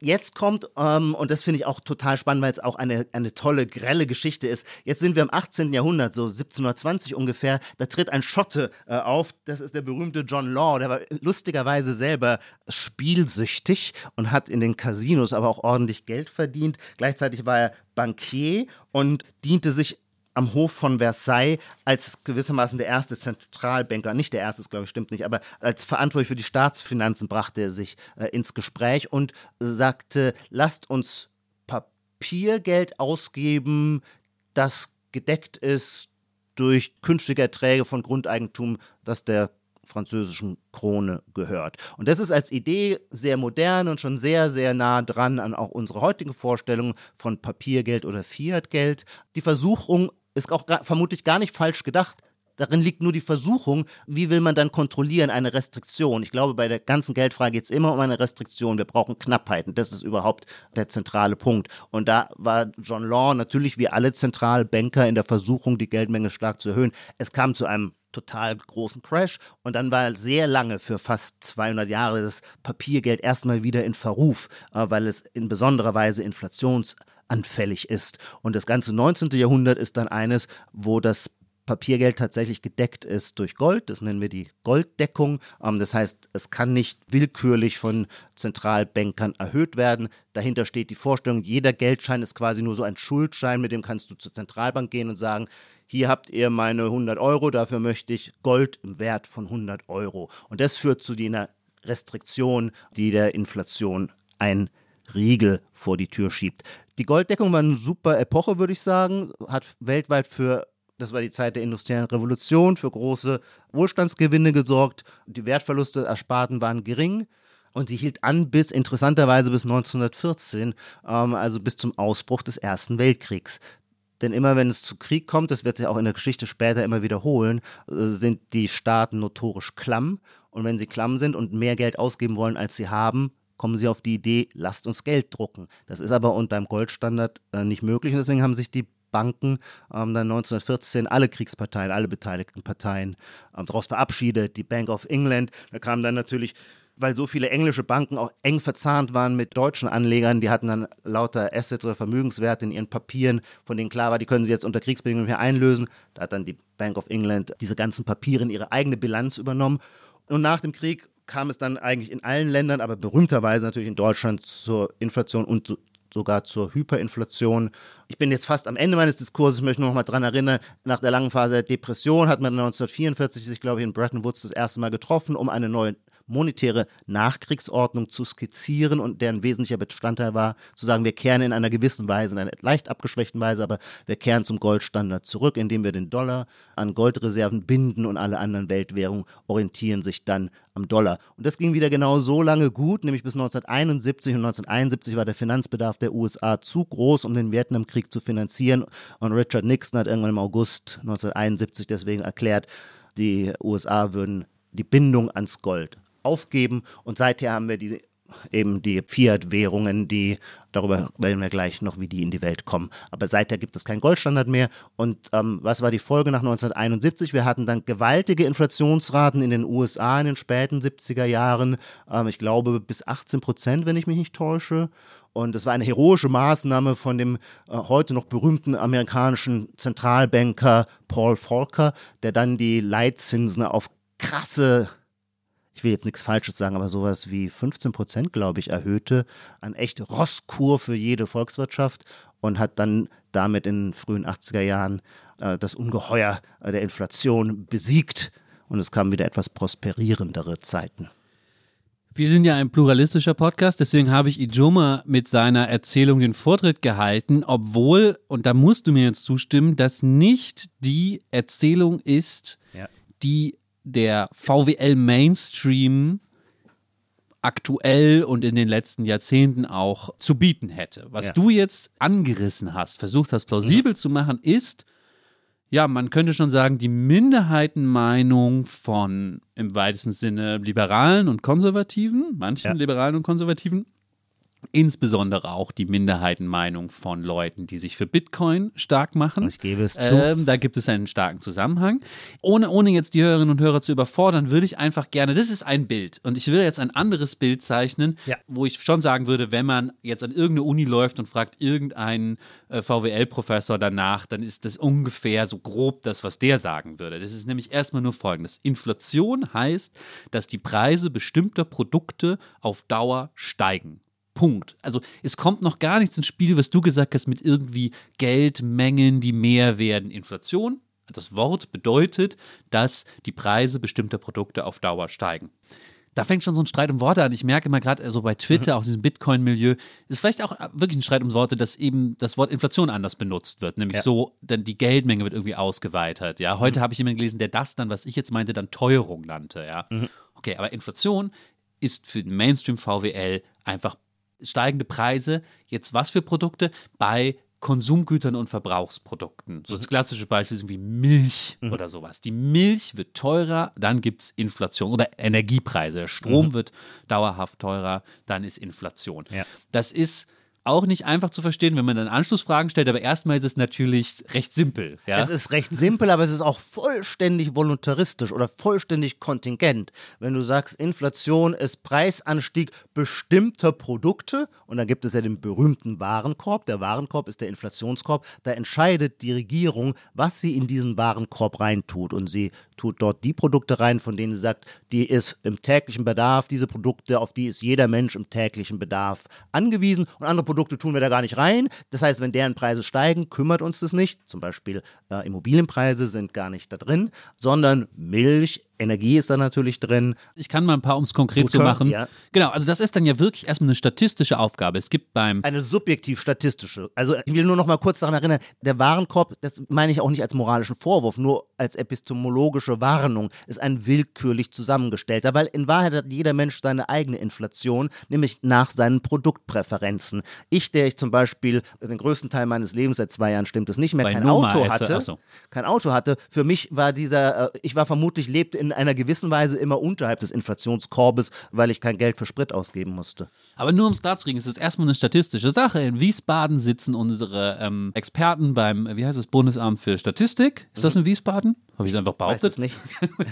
jetzt kommt, ähm, und das finde ich auch total spannend, weil es auch eine, eine tolle, grelle Geschichte ist. Jetzt sind wir im 18. Jahrhundert, so 1720 ungefähr. Da tritt ein Schotte äh, auf. Das ist der berühmte John Law. Der war lustigerweise selber spielsüchtig und hat in den Casinos aber auch ordentlich Geld verdient. Gleichzeitig war er Bankier und diente sich am Hof von Versailles als gewissermaßen der erste Zentralbanker, nicht der erste, glaube ich, stimmt nicht, aber als verantwortlich für die Staatsfinanzen brachte er sich äh, ins Gespräch und sagte, lasst uns Papiergeld ausgeben, das gedeckt ist durch künftige Erträge von Grundeigentum, das der französischen Krone gehört. Und das ist als Idee sehr modern und schon sehr, sehr nah dran an auch unsere heutigen Vorstellungen von Papiergeld oder Fiatgeld. Die Versuchung, ist auch gar, vermutlich gar nicht falsch gedacht. Darin liegt nur die Versuchung, wie will man dann kontrollieren, eine Restriktion. Ich glaube, bei der ganzen Geldfrage geht es immer um eine Restriktion. Wir brauchen Knappheiten. Das ist überhaupt der zentrale Punkt. Und da war John Law natürlich wie alle Zentralbanker in der Versuchung, die Geldmenge stark zu erhöhen. Es kam zu einem total großen Crash und dann war sehr lange für fast 200 Jahre das Papiergeld erstmal wieder in Verruf, äh, weil es in besonderer Weise inflations anfällig ist. Und das ganze 19. Jahrhundert ist dann eines, wo das Papiergeld tatsächlich gedeckt ist durch Gold. Das nennen wir die Golddeckung. Ähm, das heißt, es kann nicht willkürlich von Zentralbankern erhöht werden. Dahinter steht die Vorstellung, jeder Geldschein ist quasi nur so ein Schuldschein, mit dem kannst du zur Zentralbank gehen und sagen, hier habt ihr meine 100 Euro, dafür möchte ich Gold im Wert von 100 Euro. Und das führt zu einer Restriktion, die der Inflation ein Riegel vor die Tür schiebt. Die Golddeckung war eine super Epoche, würde ich sagen, hat weltweit für das war die Zeit der industriellen Revolution, für große Wohlstandsgewinne gesorgt. Die Wertverluste ersparten waren gering. Und sie hielt an bis interessanterweise bis 1914, ähm, also bis zum Ausbruch des Ersten Weltkriegs. Denn immer wenn es zu Krieg kommt, das wird sich auch in der Geschichte später immer wiederholen, äh, sind die Staaten notorisch klamm. Und wenn sie klamm sind und mehr Geld ausgeben wollen, als sie haben, kommen sie auf die Idee, lasst uns Geld drucken. Das ist aber unter dem Goldstandard äh, nicht möglich und deswegen haben sich die Banken ähm, dann 1914 alle Kriegsparteien, alle beteiligten Parteien ähm, daraus verabschiedet. Die Bank of England, da kam dann natürlich weil so viele englische Banken auch eng verzahnt waren mit deutschen Anlegern, die hatten dann lauter Assets oder Vermögenswerte in ihren Papieren, von denen klar war, die können sie jetzt unter Kriegsbedingungen mehr einlösen. Da hat dann die Bank of England diese ganzen Papiere in ihre eigene Bilanz übernommen. Und nach dem Krieg kam es dann eigentlich in allen Ländern, aber berühmterweise natürlich in Deutschland zur Inflation und zu, sogar zur Hyperinflation. Ich bin jetzt fast am Ende meines Diskurses, ich möchte noch mal daran erinnern, nach der langen Phase der Depression hat man 1944 sich, glaube ich, in Bretton Woods das erste Mal getroffen, um eine neue monetäre Nachkriegsordnung zu skizzieren und deren wesentlicher Bestandteil war, zu sagen, wir kehren in einer gewissen Weise, in einer leicht abgeschwächten Weise, aber wir kehren zum Goldstandard zurück, indem wir den Dollar an Goldreserven binden und alle anderen Weltwährungen orientieren sich dann am Dollar. Und das ging wieder genau so lange gut, nämlich bis 1971 und 1971 war der Finanzbedarf der USA zu groß, um den Vietnamkrieg zu finanzieren und Richard Nixon hat irgendwann im August 1971 deswegen erklärt, die USA würden die Bindung ans Gold aufgeben. Und seither haben wir die, eben die Fiat-Währungen, die, darüber werden wir gleich noch, wie die in die Welt kommen. Aber seither gibt es keinen Goldstandard mehr. Und ähm, was war die Folge nach 1971? Wir hatten dann gewaltige Inflationsraten in den USA in den späten 70er Jahren. Ähm, ich glaube bis 18 Prozent, wenn ich mich nicht täusche. Und es war eine heroische Maßnahme von dem äh, heute noch berühmten amerikanischen Zentralbanker Paul Volcker, der dann die Leitzinsen auf krasse ich will jetzt nichts Falsches sagen, aber sowas wie 15 Prozent, glaube ich, erhöhte, an echt Rosskur für jede Volkswirtschaft und hat dann damit in den frühen 80er Jahren äh, das Ungeheuer äh, der Inflation besiegt und es kamen wieder etwas prosperierendere Zeiten. Wir sind ja ein pluralistischer Podcast, deswegen habe ich Ijoma mit seiner Erzählung den Vortritt gehalten, obwohl, und da musst du mir jetzt zustimmen, dass nicht die Erzählung ist, ja. die der VWL Mainstream aktuell und in den letzten Jahrzehnten auch zu bieten hätte. Was ja. du jetzt angerissen hast, versucht hast plausibel mhm. zu machen, ist, ja, man könnte schon sagen, die Minderheitenmeinung von im weitesten Sinne Liberalen und Konservativen, manchen ja. Liberalen und Konservativen, insbesondere auch die Minderheitenmeinung von Leuten, die sich für Bitcoin stark machen. Ich gebe es zu. Ähm, da gibt es einen starken Zusammenhang. Ohne, ohne jetzt die Hörerinnen und Hörer zu überfordern, würde ich einfach gerne, das ist ein Bild und ich will jetzt ein anderes Bild zeichnen, ja. wo ich schon sagen würde, wenn man jetzt an irgendeine Uni läuft und fragt irgendeinen äh, VWL-Professor danach, dann ist das ungefähr so grob das, was der sagen würde. Das ist nämlich erstmal nur folgendes. Inflation heißt, dass die Preise bestimmter Produkte auf Dauer steigen. Punkt. Also es kommt noch gar nichts ins Spiel, was du gesagt hast, mit irgendwie Geldmengen, die mehr werden. Inflation, das Wort bedeutet, dass die Preise bestimmter Produkte auf Dauer steigen. Da fängt schon so ein Streit um Worte an. Ich merke immer gerade so also bei Twitter, mhm. auch diesem Bitcoin-Milieu, ist vielleicht auch wirklich ein Streit um Worte, dass eben das Wort Inflation anders benutzt wird. Nämlich ja. so, dann die Geldmenge wird irgendwie ausgeweitet. Ja, heute mhm. habe ich jemanden gelesen, der das dann, was ich jetzt meinte, dann Teuerung nannte. Ja, mhm. okay, aber Inflation ist für den Mainstream VWL einfach steigende Preise. Jetzt was für Produkte? Bei Konsumgütern und Verbrauchsprodukten. So das mhm. klassische Beispiel ist wie Milch mhm. oder sowas. Die Milch wird teurer, dann gibt es Inflation oder Energiepreise. Der Strom mhm. wird dauerhaft teurer, dann ist Inflation. Ja. Das ist auch nicht einfach zu verstehen, wenn man dann Anschlussfragen stellt, aber erstmal ist es natürlich recht simpel. Ja? Es ist recht simpel, aber es ist auch vollständig voluntaristisch oder vollständig kontingent. Wenn du sagst, Inflation ist Preisanstieg bestimmter Produkte und dann gibt es ja den berühmten Warenkorb. Der Warenkorb ist der Inflationskorb. Da entscheidet die Regierung, was sie in diesen Warenkorb reintut und sie tut dort die Produkte rein, von denen sie sagt, die ist im täglichen Bedarf, diese Produkte, auf die ist jeder Mensch im täglichen Bedarf angewiesen und andere Produkte tun wir da gar nicht rein. Das heißt, wenn deren Preise steigen, kümmert uns das nicht. Zum Beispiel äh, Immobilienpreise sind gar nicht da drin, sondern Milch, Energie ist da natürlich drin. Ich kann mal ein paar, um es konkret Gut, zu machen. Ja. Genau, also das ist dann ja wirklich erstmal eine statistische Aufgabe. Es gibt beim. Eine subjektiv-statistische. Also ich will nur noch mal kurz daran erinnern, der Warenkorb, das meine ich auch nicht als moralischen Vorwurf, nur als epistemologische Warnung, ist ein willkürlich zusammengestellter, weil in Wahrheit hat jeder Mensch seine eigene Inflation, nämlich nach seinen Produktpräferenzen. Ich, der ich zum Beispiel den größten Teil meines Lebens, seit zwei Jahren stimmt es nicht mehr, Bei kein Noma Auto hatte, so. kein Auto hatte, für mich war dieser, äh, ich war vermutlich, lebte in einer gewissen Weise immer unterhalb des Inflationskorbes, weil ich kein Geld für Sprit ausgeben musste. Aber nur um es klarzukriegen, es ist erstmal eine statistische Sache. In Wiesbaden sitzen unsere ähm, Experten beim, wie heißt das, Bundesamt für Statistik. Ist das in Wiesbaden? Habe ich einfach behauptet? Weiß es nicht.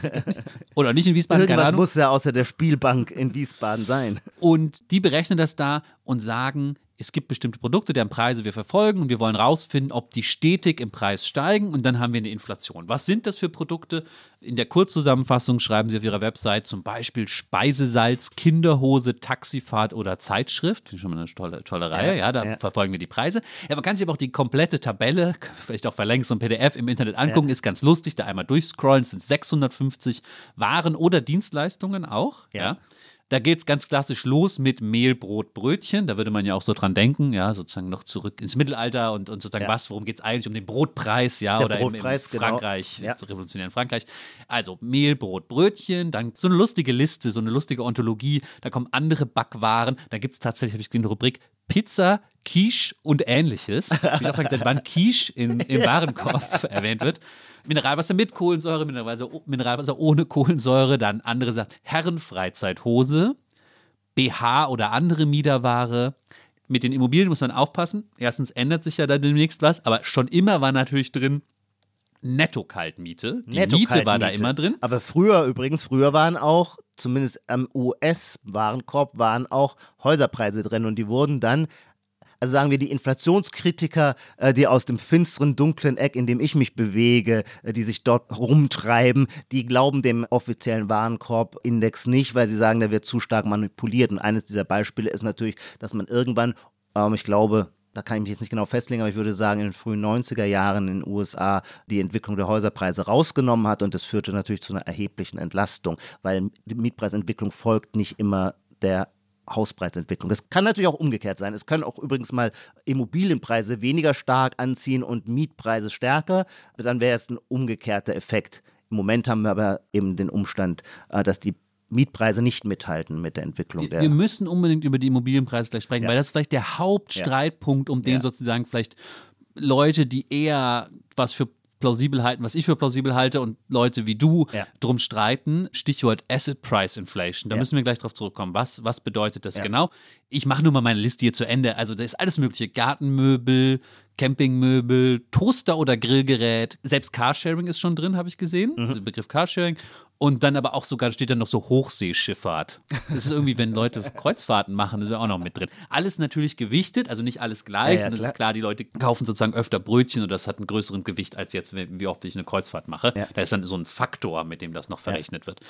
Oder nicht in Wiesbaden, Irgendwas keine Ahnung. muss ja außer der Spielbank in Wiesbaden sein. Und die berechnen das da und sagen, es gibt bestimmte Produkte, deren Preise wir verfolgen und wir wollen rausfinden, ob die stetig im Preis steigen und dann haben wir eine Inflation. Was sind das für Produkte? In der Kurzzusammenfassung schreiben Sie auf Ihrer Website zum Beispiel Speisesalz, Kinderhose, Taxifahrt oder Zeitschrift. Schon mal eine tolle, tolle Reihe, ja, ja da ja. verfolgen wir die Preise. Ja, man kann sich aber auch die komplette Tabelle, vielleicht auch verlängst so ein PDF im Internet angucken, ja. ist ganz lustig, da einmal durchscrollen, es sind 650 Waren oder Dienstleistungen auch, ja. Da geht es ganz klassisch los mit Mehl, Brot, Brötchen. Da würde man ja auch so dran denken, ja, sozusagen noch zurück ins Mittelalter und, und sozusagen ja. was, worum geht es eigentlich um den Brotpreis, ja, Der oder Brotpreis, im, im genau. Frankreich, ja. revolutionären Frankreich. Also Mehl, Brot, Brötchen, dann so eine lustige Liste, so eine lustige Ontologie, da kommen andere Backwaren, da gibt es tatsächlich, habe ich eine Rubrik, Pizza, Quiche und ähnliches. Ich habe gesagt, wann Quiche in, im Warenkorb erwähnt wird. Mineralwasser mit Kohlensäure, Mineralwasser, Mineralwasser ohne Kohlensäure, dann andere sagt Herrenfreizeithose, BH oder andere Miederware. Mit den Immobilien muss man aufpassen. Erstens ändert sich ja da demnächst was, aber schon immer war natürlich drin Netto-Kaltmiete. Die Netto Miete war da immer drin. Aber früher übrigens, früher waren auch, zumindest am US-Warenkorb, waren auch Häuserpreise drin und die wurden dann also sagen wir die Inflationskritiker, äh, die aus dem finsteren, dunklen Eck, in dem ich mich bewege, äh, die sich dort rumtreiben, die glauben dem offiziellen Warenkorbindex nicht, weil sie sagen, der wird zu stark manipuliert. Und eines dieser Beispiele ist natürlich, dass man irgendwann, ähm, ich glaube, da kann ich mich jetzt nicht genau festlegen, aber ich würde sagen, in den frühen 90er Jahren in den USA die Entwicklung der Häuserpreise rausgenommen hat und das führte natürlich zu einer erheblichen Entlastung, weil die Mietpreisentwicklung folgt nicht immer der Hauspreisentwicklung. Das kann natürlich auch umgekehrt sein. Es können auch übrigens mal Immobilienpreise weniger stark anziehen und Mietpreise stärker. Dann wäre es ein umgekehrter Effekt. Im Moment haben wir aber eben den Umstand, äh, dass die Mietpreise nicht mithalten mit der Entwicklung der. Wir müssen unbedingt über die Immobilienpreise gleich sprechen, ja. weil das ist vielleicht der Hauptstreitpunkt, um den ja. sozusagen vielleicht Leute, die eher was für plausibel halten, was ich für plausibel halte und Leute wie du ja. drum streiten. Stichwort Asset Price Inflation. Da ja. müssen wir gleich drauf zurückkommen. Was, was bedeutet das ja. genau? Ich mache nur mal meine Liste hier zu Ende. Also da ist alles mögliche. Gartenmöbel, Campingmöbel, Toaster oder Grillgerät. Selbst Carsharing ist schon drin, habe ich gesehen. Mhm. Also Begriff Carsharing. Und dann aber auch sogar steht dann noch so Hochseeschifffahrt. Das ist irgendwie, wenn Leute Kreuzfahrten machen, das ist auch noch mit drin. Alles natürlich gewichtet, also nicht alles gleich. Ja, ja, und das ist klar, die Leute kaufen sozusagen öfter Brötchen und das hat einen größeren Gewicht als jetzt, wie oft ich eine Kreuzfahrt mache. Ja. Da ist dann so ein Faktor, mit dem das noch verrechnet wird.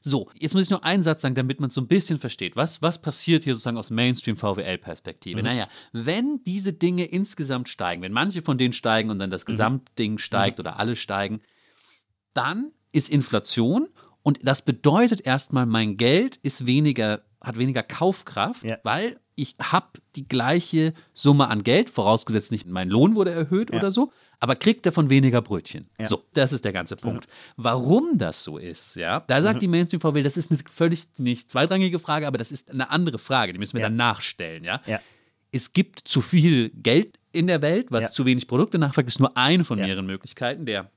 So, jetzt muss ich nur einen Satz sagen, damit man es so ein bisschen versteht. Was, was passiert hier sozusagen aus Mainstream-VWL-Perspektive? Mhm. Naja, wenn diese Dinge insgesamt steigen, wenn manche von denen steigen und dann das mhm. Gesamtding steigt mhm. oder alle steigen, dann ist Inflation und das bedeutet erstmal, mein Geld ist weniger, hat weniger Kaufkraft, ja. weil ich habe die gleiche Summe an Geld, vorausgesetzt nicht mein Lohn wurde erhöht ja. oder so, aber kriegt davon weniger Brötchen. Ja. So, das ist der ganze Punkt. Warum das so ist, ja, da sagt mhm. die Mainstream-VW, das ist eine völlig nicht zweitrangige Frage, aber das ist eine andere Frage, die müssen wir dann nachstellen, ja. Es gibt zu viel Geld in der Welt, was zu wenig Produkte nachfragt, ist nur eine von mehreren Möglichkeiten. Der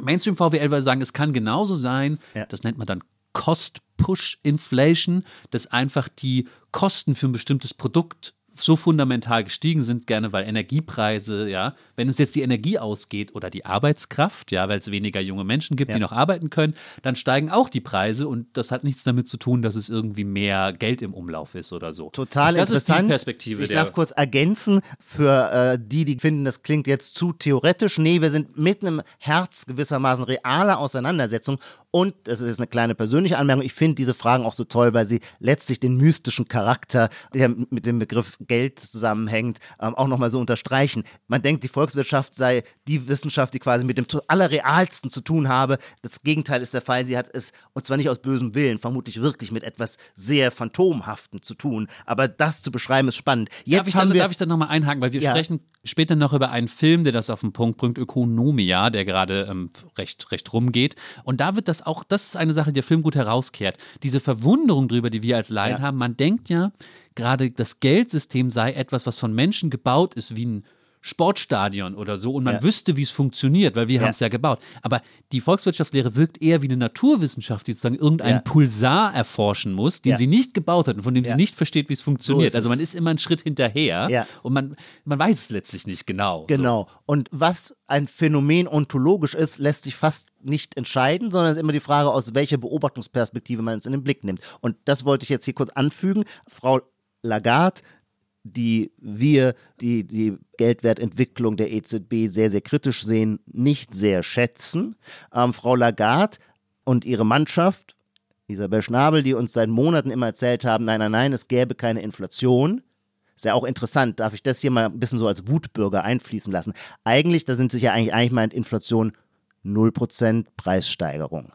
Mainstream VWL würde sagen, es kann genauso sein, ja. das nennt man dann Cost-Push-Inflation, dass einfach die Kosten für ein bestimmtes Produkt so fundamental gestiegen sind, gerne weil Energiepreise, ja, wenn uns jetzt die Energie ausgeht oder die Arbeitskraft, ja, weil es weniger junge Menschen gibt, ja. die noch arbeiten können, dann steigen auch die Preise und das hat nichts damit zu tun, dass es irgendwie mehr Geld im Umlauf ist oder so. Total das interessant. Ist die Perspektive. Ich darf kurz ergänzen für äh, die, die finden, das klingt jetzt zu theoretisch. Nee, wir sind mitten im Herz gewissermaßen realer Auseinandersetzung und, das ist jetzt eine kleine persönliche Anmerkung, ich finde diese Fragen auch so toll, weil sie letztlich den mystischen Charakter, der mit dem Begriff Geld zusammenhängt, ähm, auch nochmal so unterstreichen. Man denkt, die Volkswirtschaft sei die Wissenschaft, die quasi mit dem Allerrealsten zu tun habe. Das Gegenteil ist der Fall. Sie hat es, und zwar nicht aus bösem Willen, vermutlich wirklich mit etwas sehr Phantomhaften zu tun. Aber das zu beschreiben ist spannend. Jetzt darf, ich dann, wir, darf ich dann nochmal einhaken, weil wir ja. sprechen später noch über einen Film, der das auf den Punkt bringt, Ökonomia, der gerade ähm, recht, recht rumgeht. Und da wird das auch, das ist eine Sache, die der Film gut herauskehrt. Diese Verwunderung drüber, die wir als Laien ja. haben. Man denkt ja, gerade das Geldsystem sei etwas, was von Menschen gebaut ist, wie ein Sportstadion oder so und man ja. wüsste, wie es funktioniert, weil wir ja. haben es ja gebaut. Aber die Volkswirtschaftslehre wirkt eher wie eine Naturwissenschaft, die sozusagen irgendeinen ja. Pulsar erforschen muss, den sie nicht gebaut hat und von dem sie nicht versteht, wie es funktioniert. So also man ist immer einen Schritt hinterher und man, man weiß es letztlich nicht genau. Genau. So. Und was ein Phänomen ontologisch ist, lässt sich fast nicht entscheiden, sondern es ist immer die Frage, aus welcher Beobachtungsperspektive man es in den Blick nimmt. Und das wollte ich jetzt hier kurz anfügen. Frau Lagarde die wir, die die Geldwertentwicklung der EZB sehr, sehr kritisch sehen, nicht sehr schätzen. Ähm, Frau Lagarde und ihre Mannschaft, Isabel Schnabel, die uns seit Monaten immer erzählt haben, nein, nein, nein, es gäbe keine Inflation. Ist ja auch interessant, darf ich das hier mal ein bisschen so als Wutbürger einfließen lassen. Eigentlich, da sind sich ja eigentlich, eigentlich meint Inflation 0% Preissteigerung.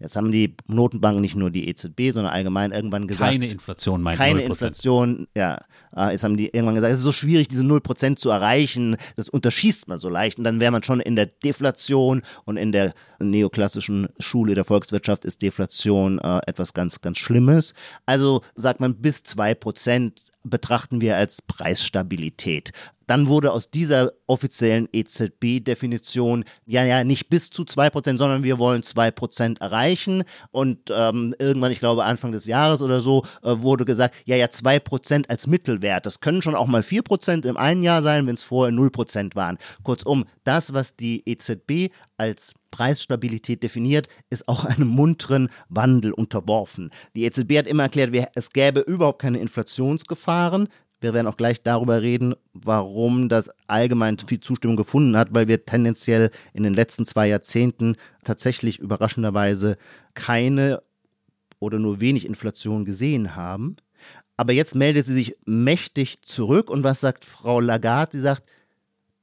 Jetzt haben die Notenbanken nicht nur die EZB, sondern allgemein irgendwann gesagt. Keine Inflation, mein Keine 0%. Inflation, ja. Ah, jetzt haben die irgendwann gesagt, es ist so schwierig, diese 0% zu erreichen. Das unterschießt man so leicht. Und dann wäre man schon in der Deflation und in der neoklassischen Schule der Volkswirtschaft ist Deflation äh, etwas ganz, ganz Schlimmes. Also sagt man, bis 2% betrachten wir als Preisstabilität. Dann wurde aus dieser offiziellen EZB-Definition, ja, ja, nicht bis zu 2%, sondern wir wollen 2% erreichen. Und ähm, irgendwann, ich glaube Anfang des Jahres oder so, äh, wurde gesagt, ja, ja, 2% als Mittelwert. Das können schon auch mal 4% im einen Jahr sein, wenn es vorher 0% waren. Kurzum, das, was die EZB als Preisstabilität definiert, ist auch einem munteren Wandel unterworfen. Die EZB hat immer erklärt, es gäbe überhaupt keine Inflationsgefahren. Wir werden auch gleich darüber reden, warum das allgemein viel Zustimmung gefunden hat, weil wir tendenziell in den letzten zwei Jahrzehnten tatsächlich überraschenderweise keine oder nur wenig Inflation gesehen haben. Aber jetzt meldet sie sich mächtig zurück und was sagt Frau Lagarde? Sie sagt,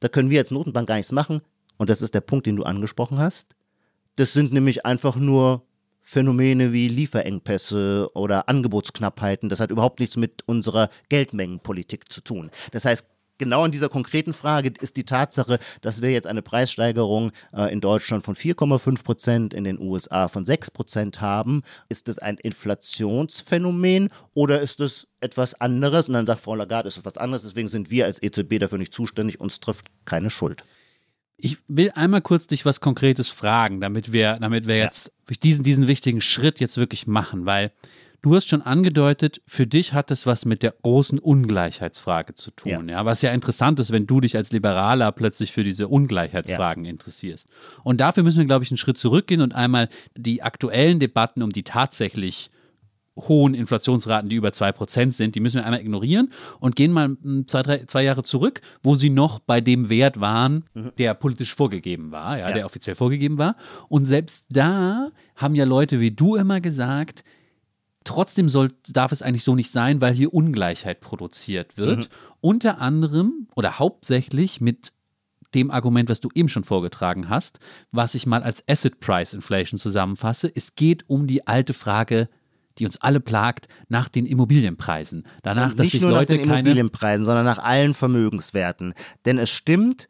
da können wir als Notenbank gar nichts machen. Und das ist der Punkt, den du angesprochen hast. Das sind nämlich einfach nur Phänomene wie Lieferengpässe oder Angebotsknappheiten. Das hat überhaupt nichts mit unserer Geldmengenpolitik zu tun. Das heißt, genau in dieser konkreten Frage ist die Tatsache, dass wir jetzt eine Preissteigerung äh, in Deutschland von 4,5 Prozent, in den USA von 6 Prozent haben. Ist das ein Inflationsphänomen oder ist es etwas anderes? Und dann sagt Frau Lagarde, es ist etwas anderes, deswegen sind wir als EZB dafür nicht zuständig, uns trifft keine Schuld. Ich will einmal kurz dich was Konkretes fragen, damit wir, damit wir ja. jetzt diesen, diesen wichtigen Schritt jetzt wirklich machen, weil du hast schon angedeutet, für dich hat es was mit der großen Ungleichheitsfrage zu tun. Ja. ja was ja interessant ist, wenn du dich als Liberaler plötzlich für diese Ungleichheitsfragen ja. interessierst. Und dafür müssen wir, glaube ich, einen Schritt zurückgehen und einmal die aktuellen Debatten um die tatsächlich hohen Inflationsraten, die über 2% sind, die müssen wir einmal ignorieren und gehen mal hm, zwei, drei, zwei Jahre zurück, wo sie noch bei dem Wert waren, mhm. der politisch vorgegeben war, ja, ja, der offiziell vorgegeben war. Und selbst da haben ja Leute wie du immer gesagt, trotzdem soll, darf es eigentlich so nicht sein, weil hier Ungleichheit produziert wird. Mhm. Unter anderem oder hauptsächlich mit dem Argument, was du eben schon vorgetragen hast, was ich mal als Asset Price Inflation zusammenfasse. Es geht um die alte Frage die uns alle plagt, nach den Immobilienpreisen. Danach, dass sich Leute nach den Immobilienpreisen, sondern nach allen Vermögenswerten. Denn es stimmt,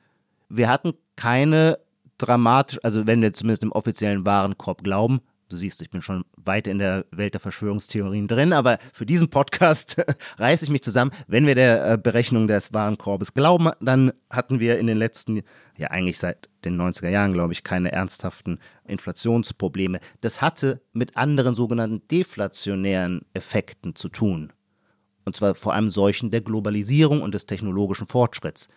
wir hatten keine dramatisch, also wenn wir zumindest im offiziellen Warenkorb glauben, Du siehst, ich bin schon weit in der Welt der Verschwörungstheorien drin, aber für diesen Podcast reiße ich mich zusammen. Wenn wir der äh, Berechnung des Warenkorbes glauben, dann hatten wir in den letzten, ja eigentlich seit den 90er Jahren, glaube ich, keine ernsthaften Inflationsprobleme. Das hatte mit anderen sogenannten deflationären Effekten zu tun. Und zwar vor allem solchen der Globalisierung und des technologischen Fortschritts.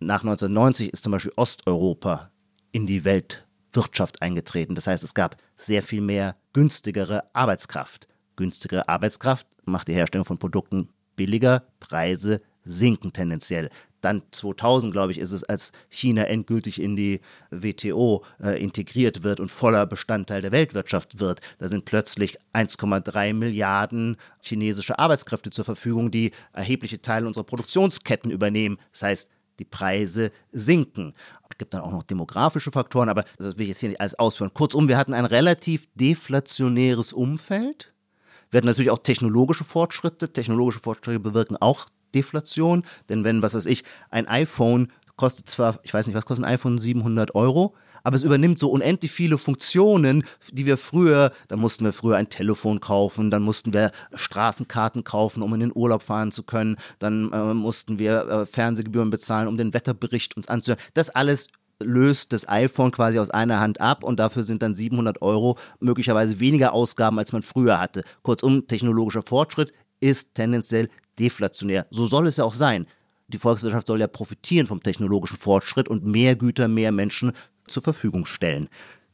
Nach 1990 ist zum Beispiel Osteuropa in die Welt Wirtschaft eingetreten. Das heißt, es gab sehr viel mehr günstigere Arbeitskraft. Günstigere Arbeitskraft macht die Herstellung von Produkten billiger, Preise sinken tendenziell. Dann 2000, glaube ich, ist es, als China endgültig in die WTO äh, integriert wird und voller Bestandteil der Weltwirtschaft wird. Da sind plötzlich 1,3 Milliarden chinesische Arbeitskräfte zur Verfügung, die erhebliche Teile unserer Produktionsketten übernehmen. Das heißt, die Preise sinken. Es gibt dann auch noch demografische Faktoren, aber das will ich jetzt hier nicht alles ausführen. Kurzum, wir hatten ein relativ deflationäres Umfeld. Wir hatten natürlich auch technologische Fortschritte. Technologische Fortschritte bewirken auch Deflation, denn wenn, was weiß ich, ein iPhone kostet zwar, ich weiß nicht, was kostet ein iPhone, 700 Euro, aber es übernimmt so unendlich viele Funktionen, die wir früher, da mussten wir früher ein Telefon kaufen, dann mussten wir Straßenkarten kaufen, um in den Urlaub fahren zu können, dann äh, mussten wir äh, Fernsehgebühren bezahlen, um den Wetterbericht uns anzuhören. Das alles löst das iPhone quasi aus einer Hand ab und dafür sind dann 700 Euro möglicherweise weniger Ausgaben, als man früher hatte. Kurzum, technologischer Fortschritt ist tendenziell deflationär. So soll es ja auch sein. Die Volkswirtschaft soll ja profitieren vom technologischen Fortschritt und mehr Güter, mehr Menschen zur Verfügung stellen.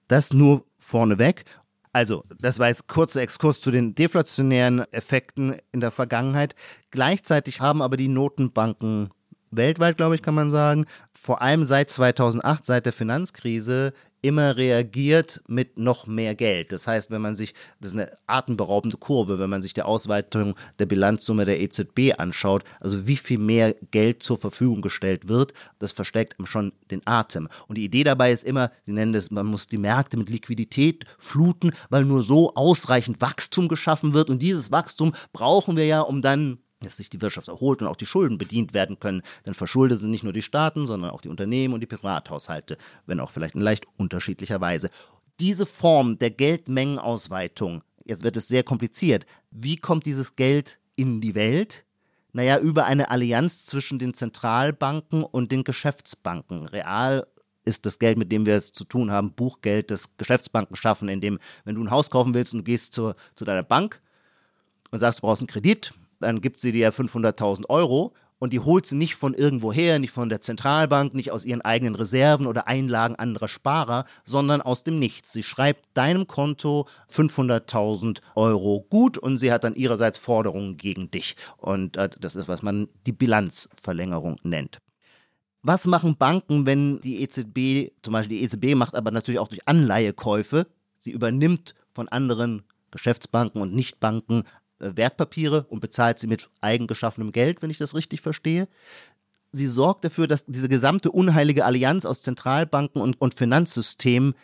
Das nur vorneweg. Also, das war jetzt kurzer Exkurs zu den deflationären Effekten in der Vergangenheit. Gleichzeitig haben aber die Notenbanken weltweit, glaube ich, kann man sagen, vor allem seit 2008, seit der Finanzkrise, immer reagiert mit noch mehr Geld. Das heißt, wenn man sich, das ist eine atemberaubende Kurve, wenn man sich die Ausweitung der Bilanzsumme der EZB anschaut, also wie viel mehr Geld zur Verfügung gestellt wird, das versteckt schon den Atem. Und die Idee dabei ist immer, sie nennen das, man muss die Märkte mit Liquidität fluten, weil nur so ausreichend Wachstum geschaffen wird. Und dieses Wachstum brauchen wir ja, um dann dass sich die Wirtschaft erholt und auch die Schulden bedient werden können. Denn verschuldet sind nicht nur die Staaten, sondern auch die Unternehmen und die Privathaushalte, wenn auch vielleicht in leicht unterschiedlicher Weise. Diese Form der Geldmengenausweitung, jetzt wird es sehr kompliziert. Wie kommt dieses Geld in die Welt? Naja, über eine Allianz zwischen den Zentralbanken und den Geschäftsbanken. Real ist das Geld, mit dem wir es zu tun haben, Buchgeld, das Geschäftsbanken schaffen, indem, wenn du ein Haus kaufen willst und du gehst zu, zu deiner Bank und sagst, du brauchst einen Kredit, dann gibt sie dir 500.000 Euro und die holt sie nicht von irgendwoher, nicht von der Zentralbank, nicht aus ihren eigenen Reserven oder Einlagen anderer Sparer, sondern aus dem Nichts. Sie schreibt deinem Konto 500.000 Euro gut und sie hat dann ihrerseits Forderungen gegen dich. Und äh, das ist, was man die Bilanzverlängerung nennt. Was machen Banken, wenn die EZB, zum Beispiel die EZB macht aber natürlich auch durch Anleihekäufe, sie übernimmt von anderen Geschäftsbanken und Nichtbanken Wertpapiere und bezahlt sie mit eigengeschaffenem Geld, wenn ich das richtig verstehe. Sie sorgt dafür, dass diese gesamte unheilige Allianz aus Zentralbanken und, und Finanzsystemen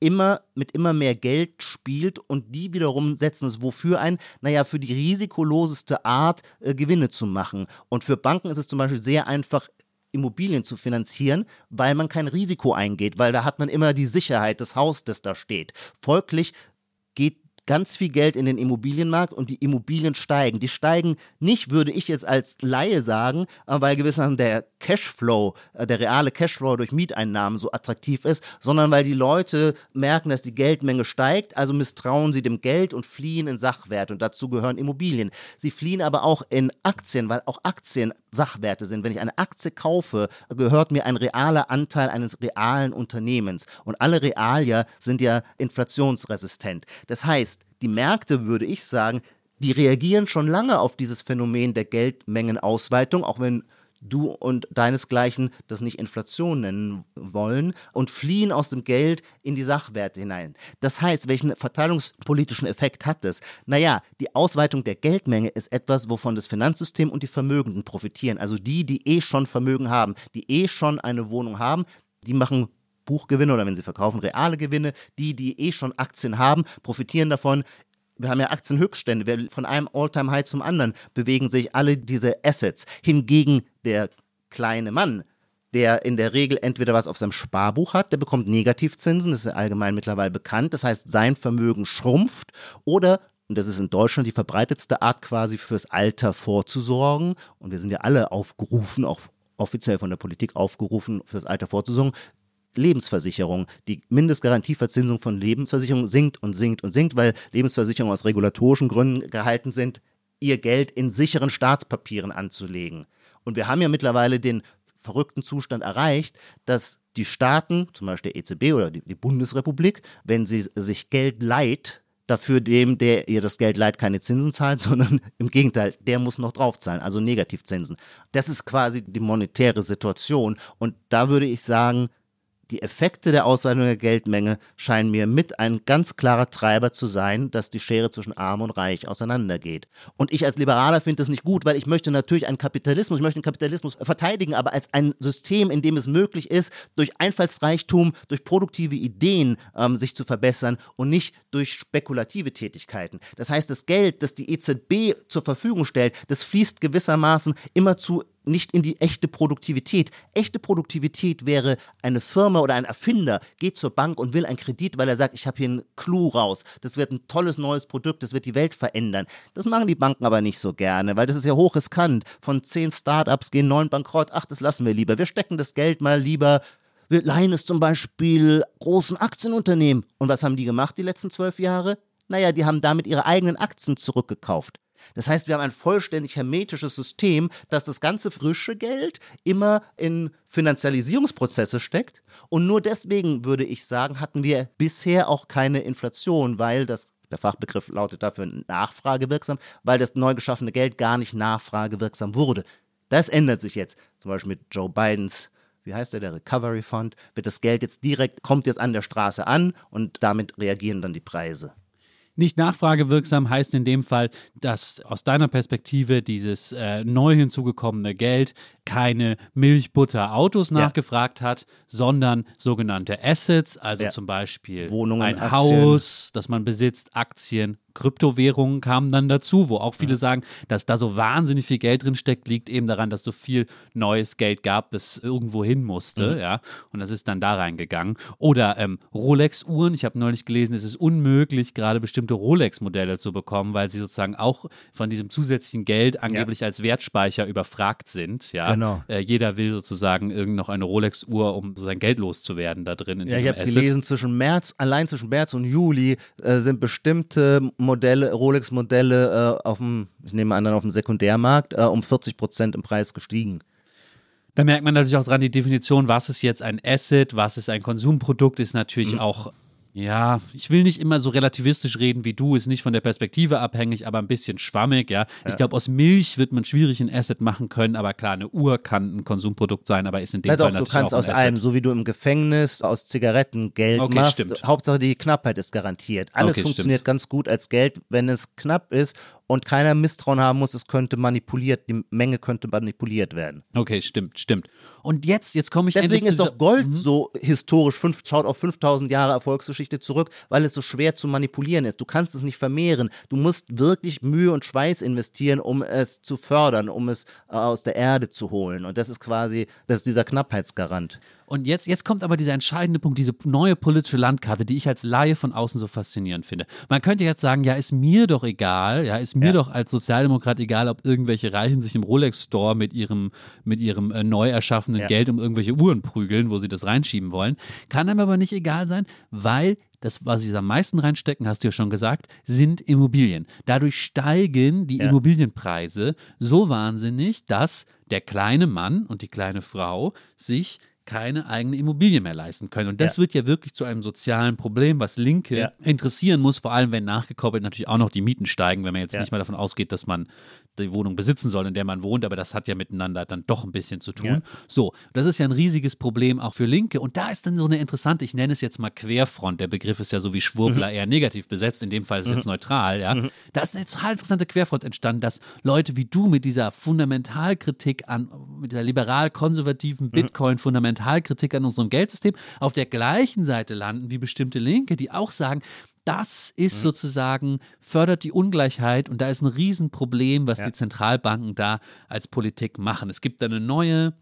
immer mit immer mehr Geld spielt und die wiederum setzen es wofür ein? Naja, für die risikoloseste Art äh, Gewinne zu machen. Und für Banken ist es zum Beispiel sehr einfach, Immobilien zu finanzieren, weil man kein Risiko eingeht, weil da hat man immer die Sicherheit des Hauses, das da steht. Folglich ganz viel Geld in den Immobilienmarkt und die Immobilien steigen. Die steigen nicht, würde ich jetzt als Laie sagen, äh, weil gewissermaßen der Cashflow, äh, der reale Cashflow durch Mieteinnahmen so attraktiv ist, sondern weil die Leute merken, dass die Geldmenge steigt, also misstrauen sie dem Geld und fliehen in Sachwerte und dazu gehören Immobilien. Sie fliehen aber auch in Aktien, weil auch Aktien Sachwerte sind. Wenn ich eine Aktie kaufe, gehört mir ein realer Anteil eines realen Unternehmens und alle Realia sind ja inflationsresistent. Das heißt, die Märkte, würde ich sagen, die reagieren schon lange auf dieses Phänomen der Geldmengenausweitung, auch wenn du und deinesgleichen das nicht Inflation nennen wollen und fliehen aus dem Geld in die Sachwerte hinein. Das heißt, welchen verteilungspolitischen Effekt hat das? Naja, die Ausweitung der Geldmenge ist etwas, wovon das Finanzsystem und die Vermögenden profitieren. Also die, die eh schon Vermögen haben, die eh schon eine Wohnung haben, die machen Buchgewinne oder wenn sie verkaufen, reale Gewinne. Die, die eh schon Aktien haben, profitieren davon. Wir haben ja Aktienhöchststände. Von einem All-Time-High zum anderen bewegen sich alle diese Assets. Hingegen der kleine Mann, der in der Regel entweder was auf seinem Sparbuch hat, der bekommt Negativzinsen, das ist allgemein mittlerweile bekannt. Das heißt, sein Vermögen schrumpft oder und das ist in Deutschland die verbreitetste Art quasi fürs Alter vorzusorgen. Und wir sind ja alle aufgerufen, auch offiziell von der Politik aufgerufen, fürs Alter vorzusorgen. Lebensversicherung. Die Mindestgarantieverzinsung von Lebensversicherungen sinkt und sinkt und sinkt, weil Lebensversicherungen aus regulatorischen Gründen gehalten sind, ihr Geld in sicheren Staatspapieren anzulegen. Und wir haben ja mittlerweile den verrückten Zustand erreicht, dass die Staaten, zum Beispiel der EZB oder die, die Bundesrepublik, wenn sie sich Geld leiht, dafür dem, der ihr das Geld leiht, keine Zinsen zahlt, sondern im Gegenteil, der muss noch draufzahlen, also Negativzinsen. Das ist quasi die monetäre Situation. Und da würde ich sagen, die Effekte der Ausweitung der Geldmenge scheinen mir mit ein ganz klarer Treiber zu sein, dass die Schere zwischen Arm und Reich auseinandergeht. Und ich als Liberaler finde das nicht gut, weil ich möchte natürlich einen Kapitalismus, ich möchte den Kapitalismus verteidigen, aber als ein System, in dem es möglich ist, durch Einfallsreichtum, durch produktive Ideen ähm, sich zu verbessern und nicht durch spekulative Tätigkeiten. Das heißt, das Geld, das die EZB zur Verfügung stellt, das fließt gewissermaßen immer zu nicht in die echte Produktivität. Echte Produktivität wäre eine Firma oder ein Erfinder geht zur Bank und will einen Kredit, weil er sagt, ich habe hier einen Clou raus. Das wird ein tolles neues Produkt, das wird die Welt verändern. Das machen die Banken aber nicht so gerne, weil das ist ja hochriskant. Von zehn Startups gehen neun bankrott. Ach, das lassen wir lieber. Wir stecken das Geld mal lieber wir leihen es zum Beispiel großen Aktienunternehmen. Und was haben die gemacht die letzten zwölf Jahre? Naja, die haben damit ihre eigenen Aktien zurückgekauft. Das heißt, wir haben ein vollständig hermetisches System, das das ganze frische Geld immer in Finanzialisierungsprozesse steckt. Und nur deswegen würde ich sagen, hatten wir bisher auch keine Inflation, weil das der Fachbegriff lautet dafür nachfragewirksam, weil das neu geschaffene Geld gar nicht nachfragewirksam wurde. Das ändert sich jetzt. Zum Beispiel mit Joe Bidens wie heißt der, der Recovery Fund, wird das Geld jetzt direkt, kommt jetzt an der Straße an und damit reagieren dann die Preise. Nicht nachfragewirksam heißt in dem Fall, dass aus deiner Perspektive dieses äh, neu hinzugekommene Geld keine Milch, Butter, Autos ja. nachgefragt hat, sondern sogenannte Assets, also ja. zum Beispiel Wohnungen, ein Aktien. Haus, das man besitzt, Aktien, Kryptowährungen kamen dann dazu, wo auch viele ja. sagen, dass da so wahnsinnig viel Geld drin steckt, liegt eben daran, dass so viel neues Geld gab, das irgendwo hin musste, mhm. ja, und das ist dann da reingegangen. Oder ähm, Rolex-Uhren, ich habe neulich gelesen, es ist unmöglich, gerade bestimmte Rolex-Modelle zu bekommen, weil sie sozusagen auch von diesem zusätzlichen Geld angeblich ja. als Wertspeicher überfragt sind, ja. Genau. Äh, jeder will sozusagen irgend noch eine Rolex-Uhr, um sein Geld loszuwerden da drin. ja, ich habe gelesen, zwischen März, allein zwischen März und Juli äh, sind bestimmte Modelle, Rolex-Modelle äh, auf dem, ich nehme an, dann auf dem Sekundärmarkt äh, um 40 Prozent im Preis gestiegen. Da merkt man natürlich auch dran, die Definition, was ist jetzt ein Asset, was ist ein Konsumprodukt, ist natürlich mhm. auch ja, ich will nicht immer so relativistisch reden wie du, ist nicht von der Perspektive abhängig, aber ein bisschen schwammig, ja. ja. Ich glaube, aus Milch wird man schwierig ein Asset machen können, aber klar, eine Uhr kann ein Konsumprodukt sein, aber ist in dem ja, Fall doch, natürlich du kannst auch aus allem, so wie du im Gefängnis aus Zigaretten Geld okay, machst, stimmt. Hauptsache die Knappheit ist garantiert. Alles okay, funktioniert stimmt. ganz gut als Geld, wenn es knapp ist und keiner Misstrauen haben muss, es könnte manipuliert, die Menge könnte manipuliert werden. Okay, stimmt, stimmt. Und jetzt, jetzt komme ich Deswegen ist doch Gold mhm. so historisch, fünf, schaut auf 5000 Jahre Erfolgsgeschichte zurück, weil es so schwer zu manipulieren ist. Du kannst es nicht vermehren. Du musst wirklich Mühe und Schweiß investieren, um es zu fördern, um es äh, aus der Erde zu holen. Und das ist quasi, das ist dieser Knappheitsgarant. Und jetzt, jetzt kommt aber dieser entscheidende Punkt, diese neue politische Landkarte, die ich als Laie von außen so faszinierend finde. Man könnte jetzt sagen, ja, ist mir doch egal, ja, ist mir ja. doch als Sozialdemokrat egal, ob irgendwelche Reichen sich im Rolex-Store mit ihrem, mit ihrem äh, neu erschaffenen ja. Geld um irgendwelche Uhren prügeln, wo sie das reinschieben wollen. Kann einem aber nicht egal sein, weil das, was sie am meisten reinstecken, hast du ja schon gesagt, sind Immobilien. Dadurch steigen die ja. Immobilienpreise so wahnsinnig, dass der kleine Mann und die kleine Frau sich keine eigene Immobilie mehr leisten können. Und das ja. wird ja wirklich zu einem sozialen Problem, was Linke ja. interessieren muss, vor allem wenn nachgekoppelt natürlich auch noch die Mieten steigen, wenn man jetzt ja. nicht mal davon ausgeht, dass man die Wohnung besitzen soll, in der man wohnt, aber das hat ja miteinander dann doch ein bisschen zu tun. So, das ist ja ein riesiges Problem auch für Linke. Und da ist dann so eine interessante, ich nenne es jetzt mal Querfront, der Begriff ist ja so wie Schwurbler mhm. eher negativ besetzt, in dem Fall ist es mhm. jetzt neutral, ja. Mhm. Da ist eine total interessante Querfront entstanden, dass Leute wie du mit dieser Fundamentalkritik an, mit dieser liberal-konservativen mhm. Bitcoin-Fundamentalkritik Fundamentalkritik an unserem Geldsystem auf der gleichen Seite landen wie bestimmte Linke, die auch sagen, das ist mhm. sozusagen, fördert die Ungleichheit und da ist ein Riesenproblem, was ja. die Zentralbanken da als Politik machen. Es gibt da eine neue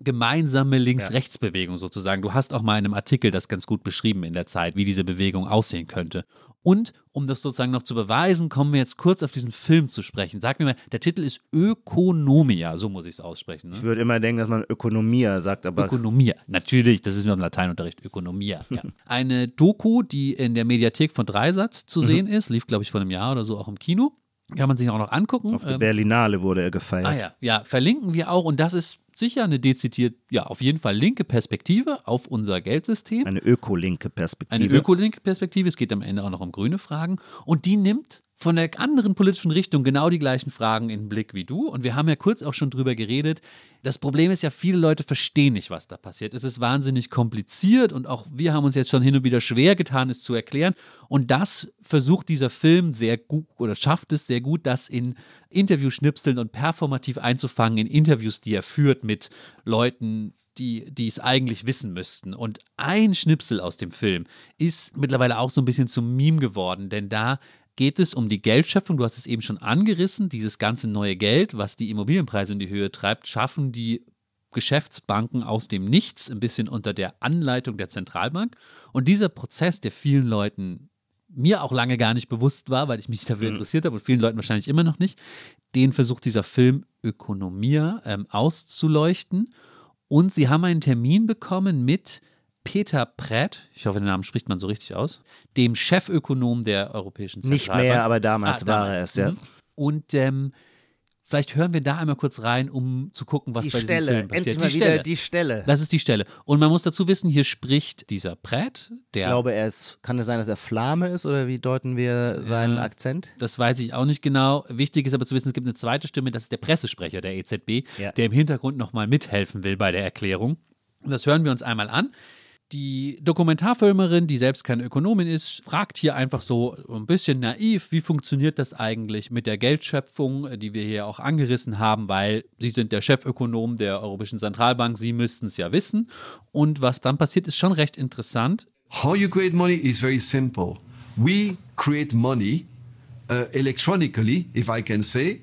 gemeinsame Links-Rechts-Bewegung sozusagen. Du hast auch mal in einem Artikel das ganz gut beschrieben in der Zeit, wie diese Bewegung aussehen könnte. Und um das sozusagen noch zu beweisen, kommen wir jetzt kurz auf diesen Film zu sprechen. Sag mir mal, der Titel ist Ökonomia, so muss ich es aussprechen. Ne? Ich würde immer denken, dass man Ökonomia sagt, aber. Ökonomia, natürlich, das wissen wir im Lateinunterricht, Ökonomia. Ja. Eine Doku, die in der Mediathek von Dreisatz zu mhm. sehen ist, lief, glaube ich, vor einem Jahr oder so auch im Kino. Kann man sich auch noch angucken. Auf der Berlinale wurde er gefeiert. Ah ja, ja, verlinken wir auch und das ist sicher eine dezidiert, ja, auf jeden Fall linke Perspektive auf unser Geldsystem. Eine ökolinke Perspektive. Eine ökolinke Perspektive. Es geht am Ende auch noch um grüne Fragen. Und die nimmt von der anderen politischen Richtung genau die gleichen Fragen in den Blick wie du. Und wir haben ja kurz auch schon drüber geredet. Das Problem ist ja, viele Leute verstehen nicht, was da passiert. Es ist wahnsinnig kompliziert und auch wir haben uns jetzt schon hin und wieder schwer getan, es zu erklären. Und das versucht dieser Film sehr gut oder schafft es sehr gut, das in Interviewschnipseln und performativ einzufangen in Interviews, die er führt mit Leuten, die, die es eigentlich wissen müssten. Und ein Schnipsel aus dem Film ist mittlerweile auch so ein bisschen zum Meme geworden, denn da geht es um die Geldschöpfung. Du hast es eben schon angerissen. Dieses ganze neue Geld, was die Immobilienpreise in die Höhe treibt, schaffen die Geschäftsbanken aus dem Nichts, ein bisschen unter der Anleitung der Zentralbank. Und dieser Prozess, der vielen Leuten mir auch lange gar nicht bewusst war, weil ich mich dafür mhm. interessiert habe und vielen Leuten wahrscheinlich immer noch nicht, den versucht dieser Film Ökonomia ähm, auszuleuchten. Und sie haben einen Termin bekommen mit Peter Pratt, ich hoffe, den Namen spricht man so richtig aus, dem Chefökonom der Europäischen Zentralbank. Nicht mehr, aber damals ah, war damals. er es, ja. Mhm. Und ähm, Vielleicht hören wir da einmal kurz rein, um zu gucken, was die bei Stelle. diesem Film passiert. Endlich die mal Stelle. die Stelle. Das ist die Stelle. Und man muss dazu wissen, hier spricht dieser Pratt, der. Ich glaube, er ist, kann es sein, dass er Flame ist oder wie deuten wir seinen ja, Akzent? Das weiß ich auch nicht genau. Wichtig ist aber zu wissen, es gibt eine zweite Stimme, das ist der Pressesprecher der EZB, ja. der im Hintergrund nochmal mithelfen will bei der Erklärung. Und das hören wir uns einmal an. Die Dokumentarfilmerin, die selbst keine Ökonomin ist, fragt hier einfach so ein bisschen naiv, wie funktioniert das eigentlich mit der Geldschöpfung, die wir hier auch angerissen haben, weil Sie sind der Chefökonom der Europäischen Zentralbank, Sie müssten es ja wissen. Und was dann passiert, ist schon recht interessant. How you create money is very simple. We create money uh, electronically, if I can say.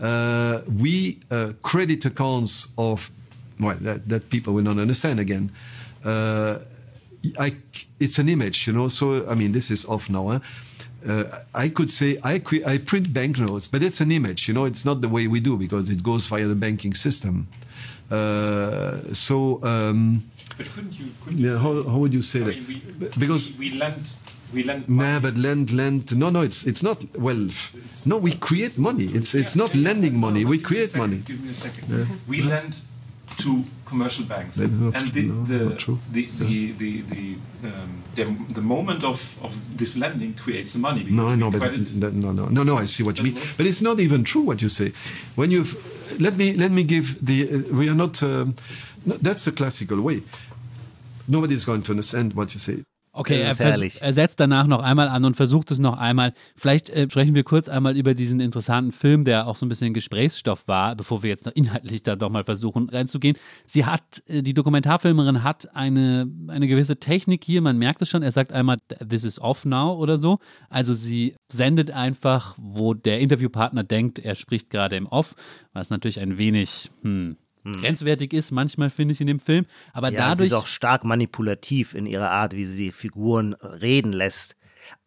Uh, we uh, credit accounts of, well, that, that people will not understand again. Uh, I, it's an image, you know. So I mean, this is off now. Huh? Uh, I could say I, I print banknotes, but it's an image, you know. It's not the way we do because it goes via the banking system. Uh, so, um, but couldn't you? Couldn't yeah, you how, how, would you say I that? Mean, we, because we, we lend. We lend nah, but lend, lend. No, no, it's it's not. Well, it's, no, we create money. It's it's not lending money. We create money. Give me a second. Yeah. We lend to commercial banks. and the, the, the, the, the, the, um, the, the, moment of, of this lending creates the money. No, no, but no, no, no, no. I see what you mean. But it's not even true what you say. When you've, let me let me give the uh, we are not. Um, that's the classical way. Nobody is going to understand what you say. Okay, er, er, setzt danach noch einmal an und versucht es noch einmal. Vielleicht äh, sprechen wir kurz einmal über diesen interessanten Film, der auch so ein bisschen Gesprächsstoff war, bevor wir jetzt noch inhaltlich da nochmal versuchen reinzugehen. Sie hat, äh, die Dokumentarfilmerin hat eine, eine gewisse Technik hier, man merkt es schon, er sagt einmal, this is off now oder so. Also sie sendet einfach, wo der Interviewpartner denkt, er spricht gerade im Off, was natürlich ein wenig, hm, hm. grenzwertig ist, manchmal finde ich in dem Film. Aber ja, dadurch. Sie ist auch stark manipulativ in ihrer Art, wie sie die Figuren reden lässt.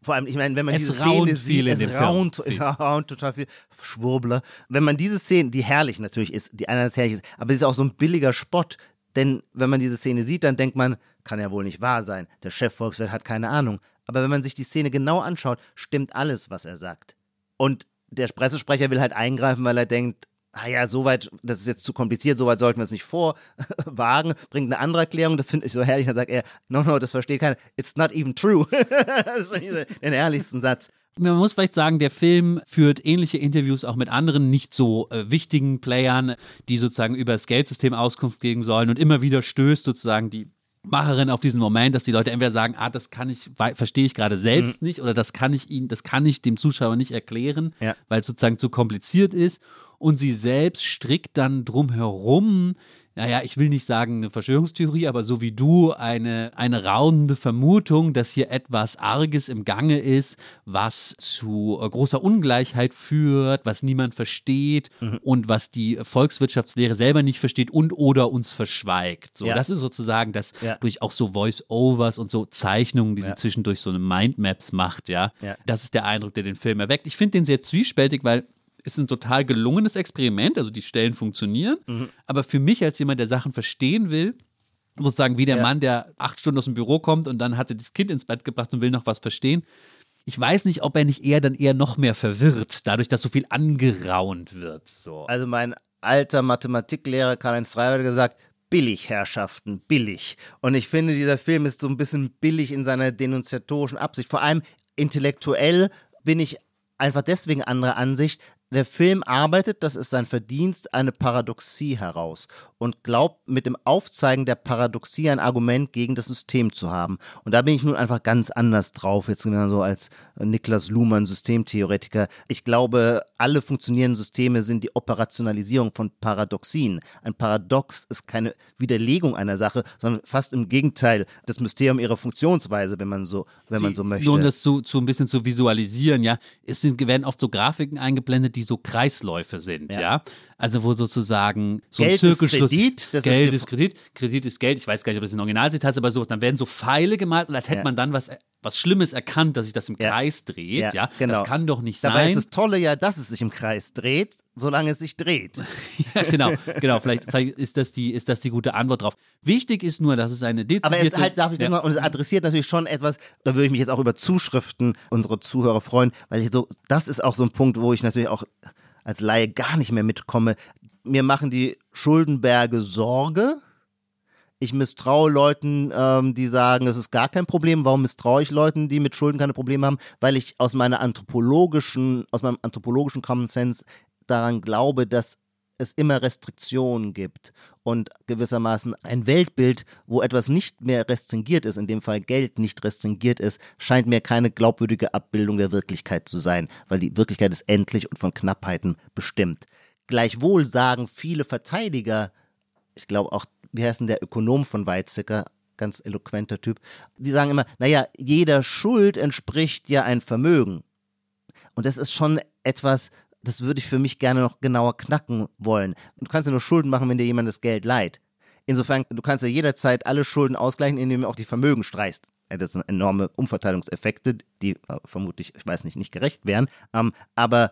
Vor allem, ich meine, wenn man es diese Szene sieht, es raunt, es raunt total viel Schwurbler. Wenn man diese Szene, die herrlich natürlich ist, die einerseits herrlich ist, aber sie ist auch so ein billiger Spott. Denn wenn man diese Szene sieht, dann denkt man, kann ja wohl nicht wahr sein. Der Chefvolkswirt hat keine Ahnung. Aber wenn man sich die Szene genau anschaut, stimmt alles, was er sagt. Und der Pressesprecher will halt eingreifen, weil er denkt, ah ja, soweit, das ist jetzt zu kompliziert, soweit sollten wir es nicht vorwagen, bringt eine andere Erklärung, das finde ich so herrlich, dann sagt er, no, no, das versteht keiner, it's not even true. das finde ich den herrlichsten Satz. Man muss vielleicht sagen, der Film führt ähnliche Interviews auch mit anderen nicht so äh, wichtigen Playern, die sozusagen über das Geldsystem Auskunft geben sollen und immer wieder stößt sozusagen die Macherin auf diesen Moment, dass die Leute entweder sagen, ah, das kann ich, verstehe ich gerade selbst mhm. nicht oder das kann ich ihnen, das kann ich dem Zuschauer nicht erklären, ja. weil es sozusagen zu kompliziert ist und sie selbst strickt dann drumherum, naja, ich will nicht sagen eine Verschwörungstheorie, aber so wie du, eine, eine raunende Vermutung, dass hier etwas Arges im Gange ist, was zu äh, großer Ungleichheit führt, was niemand versteht mhm. und was die Volkswirtschaftslehre selber nicht versteht und oder uns verschweigt. So, ja. das ist sozusagen das ja. durch auch so Voice-Overs und so Zeichnungen, die ja. sie zwischendurch so eine Mindmaps macht, ja. Das ist der Eindruck, der den Film erweckt. Ich finde den sehr zwiespältig, weil ist ein total gelungenes Experiment, also die Stellen funktionieren. Mhm. Aber für mich als jemand, der Sachen verstehen will, muss sagen, wie der ja. Mann, der acht Stunden aus dem Büro kommt und dann hat er das Kind ins Bett gebracht und will noch was verstehen. Ich weiß nicht, ob er nicht eher dann eher noch mehr verwirrt, dadurch, dass so viel angeraunt wird. So. Also mein alter Mathematiklehrer Karl-Heinz Streiber hat gesagt, billig, Herrschaften, billig. Und ich finde, dieser Film ist so ein bisschen billig in seiner denunziatorischen Absicht. Vor allem intellektuell bin ich einfach deswegen anderer Ansicht, der Film arbeitet, das ist sein Verdienst, eine Paradoxie heraus und glaubt mit dem Aufzeigen der Paradoxie ein Argument gegen das System zu haben. Und da bin ich nun einfach ganz anders drauf, jetzt so als Niklas Luhmann, Systemtheoretiker. Ich glaube, alle funktionierenden Systeme sind die Operationalisierung von Paradoxien. Ein Paradox ist keine Widerlegung einer Sache, sondern fast im Gegenteil das Mysterium ihrer Funktionsweise, wenn man so, wenn Sie, man so möchte. Nur um das so, so ein bisschen zu visualisieren, ja, es sind, werden oft so Grafiken eingeblendet, die die so Kreisläufe sind, ja. ja? Also wo sozusagen so Geld ein Zirkelschluss. Ist Kredit, das Geld ist, ist, Kredit, Kredit ist Geld. Ich weiß gar nicht, ob das ein Originalzitat ist, aber so, dann werden so Pfeile gemalt und als hätte ja. man dann was, was Schlimmes erkannt, dass sich das im ja. Kreis dreht. Ja, ja, genau. Das kann doch nicht Dabei sein. Dabei ist das Tolle ja, dass es sich im Kreis dreht, solange es sich dreht. ja, genau, genau. Vielleicht, vielleicht, ist, das die, ist das die gute Antwort drauf. Wichtig ist nur, dass es eine dezidierte... Aber es halt, darf ich das mal, und es adressiert natürlich schon etwas, da würde ich mich jetzt auch über Zuschriften unserer Zuhörer freuen, weil ich so, das ist auch so ein Punkt, wo ich natürlich auch als Laie gar nicht mehr mitkomme. Mir machen die Schuldenberge Sorge. Ich misstraue Leuten, ähm, die sagen, es ist gar kein Problem. Warum misstraue ich Leuten, die mit Schulden keine Probleme haben? Weil ich aus meiner anthropologischen, aus meinem anthropologischen Common Sense daran glaube, dass es immer Restriktionen gibt und gewissermaßen ein Weltbild, wo etwas nicht mehr restringiert ist, in dem Fall Geld nicht restringiert ist, scheint mir keine glaubwürdige Abbildung der Wirklichkeit zu sein, weil die Wirklichkeit ist endlich und von Knappheiten bestimmt. Gleichwohl sagen viele Verteidiger, ich glaube auch, wie heißt denn der Ökonom von Weizsäcker, ganz eloquenter Typ, die sagen immer, naja, jeder Schuld entspricht ja ein Vermögen. Und das ist schon etwas, das würde ich für mich gerne noch genauer knacken wollen. Du kannst ja nur Schulden machen, wenn dir jemand das Geld leiht. Insofern, du kannst ja jederzeit alle Schulden ausgleichen, indem du auch die Vermögen streichst. Das sind enorme Umverteilungseffekte, die äh, vermutlich, ich weiß nicht, nicht gerecht wären. Ähm, aber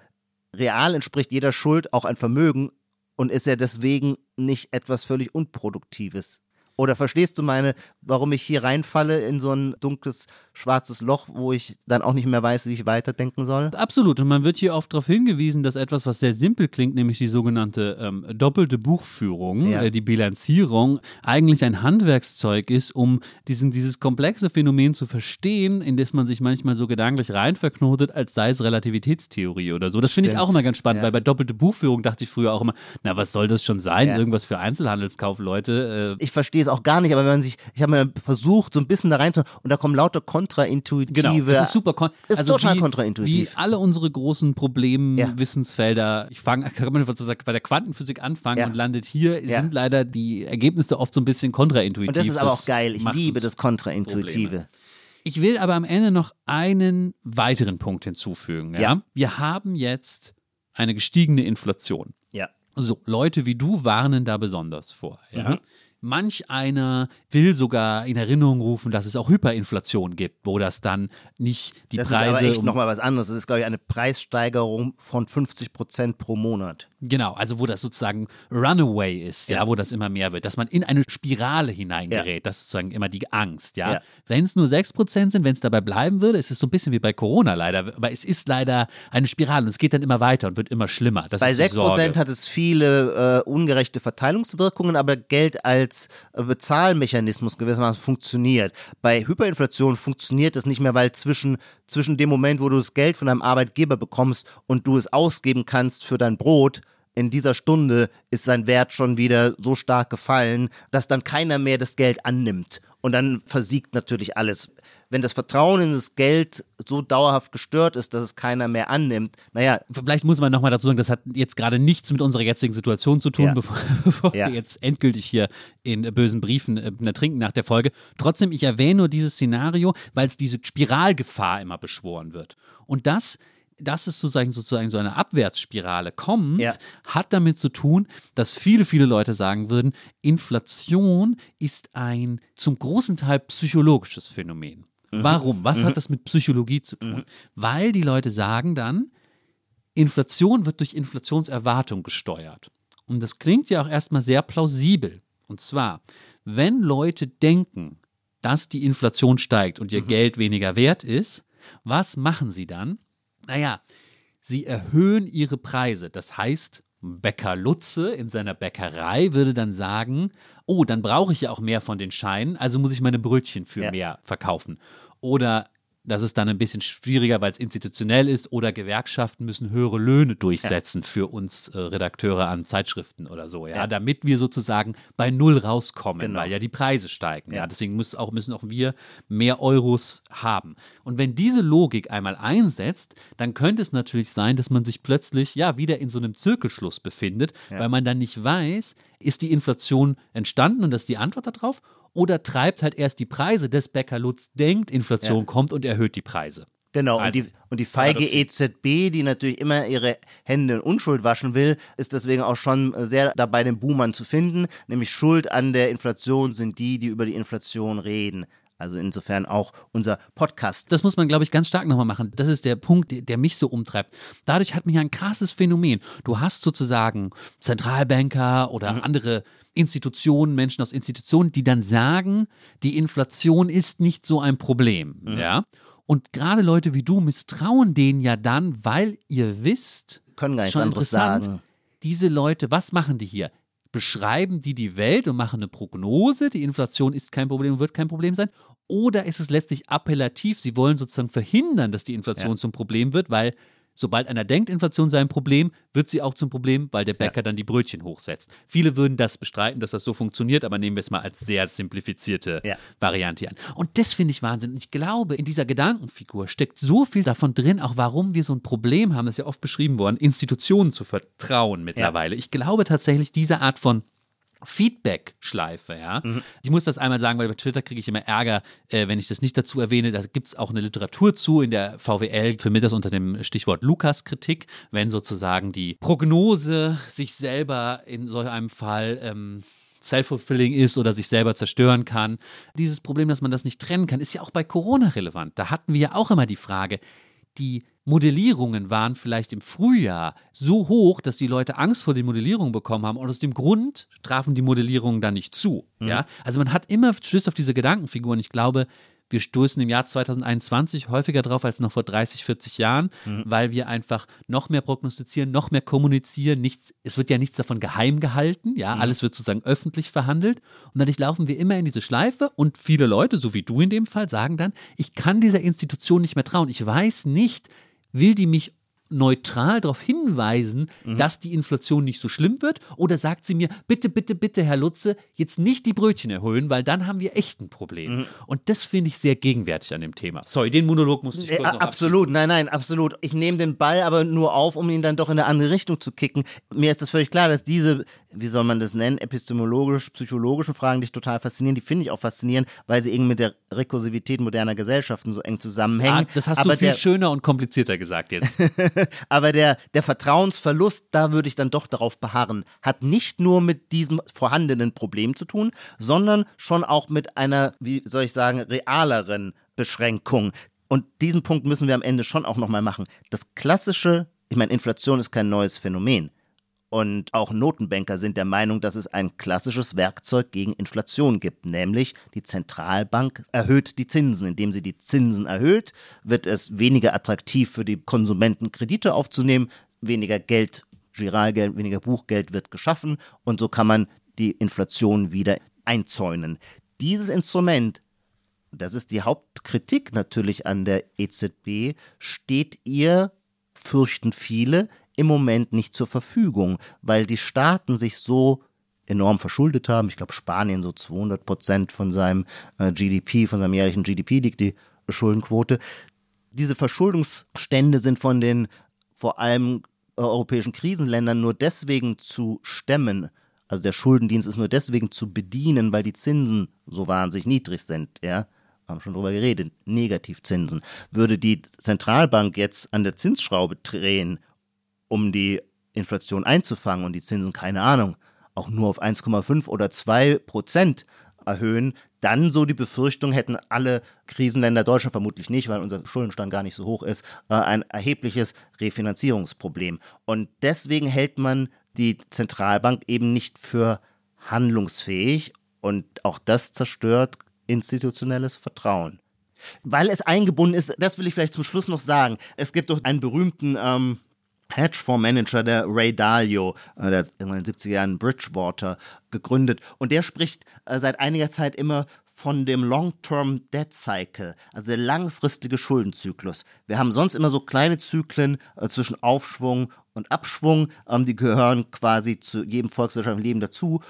real entspricht jeder Schuld auch ein Vermögen und ist ja deswegen nicht etwas völlig Unproduktives. Oder verstehst du meine, warum ich hier reinfalle in so ein dunkles, schwarzes Loch, wo ich dann auch nicht mehr weiß, wie ich weiterdenken soll? Absolut. Und man wird hier oft darauf hingewiesen, dass etwas, was sehr simpel klingt, nämlich die sogenannte ähm, doppelte Buchführung, ja. äh, die Bilanzierung, eigentlich ein Handwerkszeug ist, um diesen, dieses komplexe Phänomen zu verstehen, in das man sich manchmal so gedanklich rein verknotet, als sei es Relativitätstheorie oder so. Das finde ich auch immer ganz spannend, ja. weil bei doppelte Buchführung dachte ich früher auch immer, na, was soll das schon sein? Ja. Irgendwas für Einzelhandelskaufleute. Äh, ich verstehe es auch gar nicht, aber wenn man sich, ich habe mir versucht, so ein bisschen da reinzuhören und da kommen lauter kontraintuitive. Genau, das ist super. Kon ist also total wie, kontraintuitiv. Wie alle unsere großen Probleme, Ja. Wissensfelder, ich fange, kann man sozusagen bei der Quantenphysik anfangen Ja. und landet hier, Ja. sind leider die Ergebnisse oft so ein bisschen kontraintuitiv. Und das ist aber auch geil. Ich liebe das Kontraintuitive. Probleme. Ich will aber am Ende noch einen weiteren Punkt hinzufügen. Ja. Wir haben jetzt eine gestiegene Inflation. Ja. So, Leute wie du warnen da besonders vor. Ja? Mhm. Manch einer will sogar in Erinnerung rufen, dass es auch Hyperinflation gibt, wo das dann nicht die Das Preise. ist aber echt um- nochmal was anderes. Das ist, glaube ich, eine Preissteigerung von 50 Prozent pro Monat. Genau, also wo das sozusagen Runaway ist, ja, Ja. wo das immer mehr wird, dass man in eine Spirale hineingerät, das ist sozusagen immer die Angst, ja. Ja. Wenn es nur 6% sind, wenn es dabei bleiben würde, ist es so ein bisschen wie bei Corona leider, aber es ist leider eine Spirale und es geht dann immer weiter und wird immer schlimmer. Das Bei ist die 6 Prozent Sorge. hat es viele äh, ungerechte Verteilungswirkungen, aber Geld als äh, Bezahlmechanismus gewissermaßen funktioniert. Bei Hyperinflation funktioniert es nicht mehr, weil zwischen, zwischen dem Moment, wo du das Geld von deinem Arbeitgeber bekommst und du es ausgeben kannst für dein Brot, in dieser Stunde ist sein Wert schon wieder so stark gefallen, dass dann keiner mehr das Geld annimmt. Und dann versiegt natürlich alles. Wenn das Vertrauen in das Geld so dauerhaft gestört ist, dass es keiner mehr annimmt, naja, Vielleicht muss man nochmal dazu sagen, das hat jetzt gerade nichts mit unserer jetzigen Situation zu tun, Ja. bevor, bevor Ja. wir jetzt endgültig hier in bösen Briefen äh, ertrinken nach der Folge. Trotzdem, ich erwähne nur dieses Szenario, weil es diese Spiralgefahr immer beschworen wird. Und das dass es sozusagen, sozusagen so eine Abwärtsspirale kommt, Ja. hat damit zu tun, dass viele, viele Leute sagen würden, Inflation ist ein zum großen Teil psychologisches Phänomen. Warum? Was hat das mit Psychologie zu tun? Weil die Leute sagen dann, Inflation wird durch Inflationserwartung gesteuert. Und das klingt ja auch erstmal sehr plausibel. Und zwar, wenn Leute denken, dass die Inflation steigt und ihr Geld weniger wert ist, was machen sie dann? Naja, sie erhöhen ihre Preise. Das heißt, Bäcker Lutze in seiner Bäckerei würde dann sagen, oh, dann brauche ich ja auch mehr von den Scheinen, also muss ich meine Brötchen für Ja. mehr verkaufen. Oder das ist dann ein bisschen schwieriger, weil es institutionell ist, oder Gewerkschaften müssen höhere Löhne durchsetzen für uns äh, Redakteure an Zeitschriften oder so, ja, Ja. damit wir sozusagen bei Null rauskommen, Genau. weil ja die Preise steigen. Ja, Ja. deswegen muss auch, müssen auch wir mehr Euros haben. Und wenn diese Logik einmal einsetzt, dann könnte es natürlich sein, dass man sich plötzlich ja wieder in so einem Zirkelschluss befindet, weil man dann nicht weiß, ist die Inflation entstanden und das ist die Antwort darauf, oder treibt halt erst die Preise, des Bäcker Lutz denkt, Inflation Ja. kommt und erhöht die Preise. Genau, Also, und, die, und die feige. EZB, die natürlich immer ihre Hände in Unschuld waschen will, ist deswegen auch schon sehr dabei, den Boomern zu finden. Nämlich Schuld an der Inflation sind die, die über die Inflation reden. Also insofern auch unser Podcast. Das muss man, glaube ich, ganz stark nochmal machen. Das ist der Punkt, der, mich so umtreibt. Dadurch hat man ja ein krasses Phänomen. Du hast sozusagen Zentralbanker oder andere Institutionen, Menschen aus Institutionen, die dann sagen, die Inflation ist nicht so ein Problem. Ja. Und gerade Leute wie du misstrauen denen ja dann, weil ihr wisst, Können gar nichts schon anderes sagen. Diese Leute, was machen die hier? Beschreiben die die Welt und machen eine Prognose, die Inflation ist kein Problem, wird kein Problem sein? Oder ist es letztlich appellativ? Sie wollen sozusagen verhindern, dass die Inflation Ja. zum Problem wird, weil sobald einer denkt, Inflation sei ein Problem, wird sie auch zum Problem, weil der Bäcker dann die Brötchen hochsetzt. Viele würden das bestreiten, dass das so funktioniert, aber nehmen wir es mal als sehr simplifizierte Ja. Variante an. Und das finde ich Wahnsinn. Und ich glaube, in dieser Gedankenfigur steckt so viel davon drin, auch warum wir so ein Problem haben, das ist ja oft beschrieben worden, Institutionen zu vertrauen mittlerweile. Ich glaube tatsächlich, diese Art von Feedback-Schleife, ja. Ich muss das einmal sagen, weil bei Twitter kriege ich immer Ärger, äh, wenn ich das nicht dazu erwähne. Da gibt es auch eine Literatur zu in der VWL, für mich das unter dem Stichwort Lukas-Kritik, wenn sozusagen die Prognose sich selber in so einem Fall ähm, self-fulfilling ist oder sich selber zerstören kann. Dieses Problem, dass man das nicht trennen kann, ist ja auch bei Corona relevant. Da hatten wir ja auch immer die Frage, die Modellierungen waren vielleicht im Frühjahr so hoch, dass die Leute Angst vor den Modellierungen bekommen haben und aus dem Grund trafen die Modellierungen dann nicht zu. Ja? Also man hat immer stößt auf diese Gedankenfiguren. Ich glaube, wir stoßen im Jahr 2021 häufiger drauf als noch vor 30, 40 Jahren, weil wir einfach noch mehr prognostizieren, noch mehr kommunizieren. Nichts, es wird ja nichts davon geheim gehalten, ja, alles wird sozusagen öffentlich verhandelt. Und dadurch laufen wir immer in diese Schleife und viele Leute, so wie du in dem Fall, sagen dann, ich kann dieser Institution nicht mehr trauen. Ich weiß nicht, will die mich neutral darauf hinweisen, mhm. dass die Inflation nicht so schlimm wird? Oder sagt sie mir, bitte, bitte, bitte, Herr Lutze, jetzt nicht die Brötchen erhöhen, weil dann haben wir echt ein Problem. Mhm. Und das finde ich sehr gegenwärtig an dem Thema. Sorry, den Monolog musste ich kurz ja, noch Absolut, nein, nein, absolut. Ich nehme den Ball aber nur auf, um ihn dann doch in eine andere Richtung zu kicken. Mir ist das völlig klar, dass diese, wie soll man das nennen, epistemologisch, psychologischen Fragen dich total faszinieren. Die finde ich auch faszinierend, weil sie irgendwie mit der Rekursivität moderner Gesellschaften so eng zusammenhängen. Ja, das hast aber du viel schöner und komplizierter gesagt jetzt. aber der, der Vertrauensverlust, da würde ich dann doch darauf beharren, hat nicht nur mit diesem vorhandenen Problem zu tun, sondern schon auch mit einer, wie soll ich sagen, realeren Beschränkung. Und diesen Punkt müssen wir am Ende schon auch nochmal machen. Das klassische, ich meine, Inflation ist kein neues Phänomen. Und auch Notenbanker sind der Meinung, dass es ein klassisches Werkzeug gegen Inflation gibt, nämlich die Zentralbank erhöht die Zinsen. Indem sie die Zinsen erhöht, wird es weniger attraktiv für die Konsumenten, Kredite aufzunehmen, weniger Geld, Giralgeld, weniger Buchgeld wird geschaffen und so kann man die Inflation wieder einzäunen. Dieses Instrument, das ist die Hauptkritik natürlich an der EZB, steht ihr, fürchten viele, im Moment nicht zur Verfügung, weil die Staaten sich so enorm verschuldet haben. Ich glaube, Spanien so 200 Prozent von seinem äh, GDP, von seinem jährlichen GDP liegt die Schuldenquote. Diese Verschuldungsstände sind von den vor allem äh, europäischen Krisenländern nur deswegen zu stemmen. Also der Schuldendienst ist nur deswegen zu bedienen, weil die Zinsen so wahnsinnig niedrig sind, ja haben schon drüber geredet, Negativzinsen. Würde die Zentralbank jetzt an der Zinsschraube drehen um die Inflation einzufangen und die Zinsen, keine Ahnung, auch nur auf 1,5 oder 2 Prozent erhöhen, dann so die Befürchtung hätten alle Krisenländer, Deutschland vermutlich nicht, weil unser Schuldenstand gar nicht so hoch ist, äh, ein erhebliches Refinanzierungsproblem. Und deswegen hält man die Zentralbank eben nicht für handlungsfähig und auch das zerstört institutionelles Vertrauen. Weil es eingebunden ist, das will ich vielleicht zum Schluss noch sagen. Es gibt doch einen berühmten ähm, Hedgefondsmanager, der Ray Dalio, äh, der in den 70er Jahren Bridgewater gegründet. Und der spricht äh, seit einiger Zeit immer von dem Long-Term Debt Cycle, also der langfristige Schuldenzyklus. Wir haben sonst immer so kleine Zyklen äh, zwischen Aufschwung und Abschwung, ähm, die gehören quasi zu jedem volkswirtschaftlichen Leben dazu.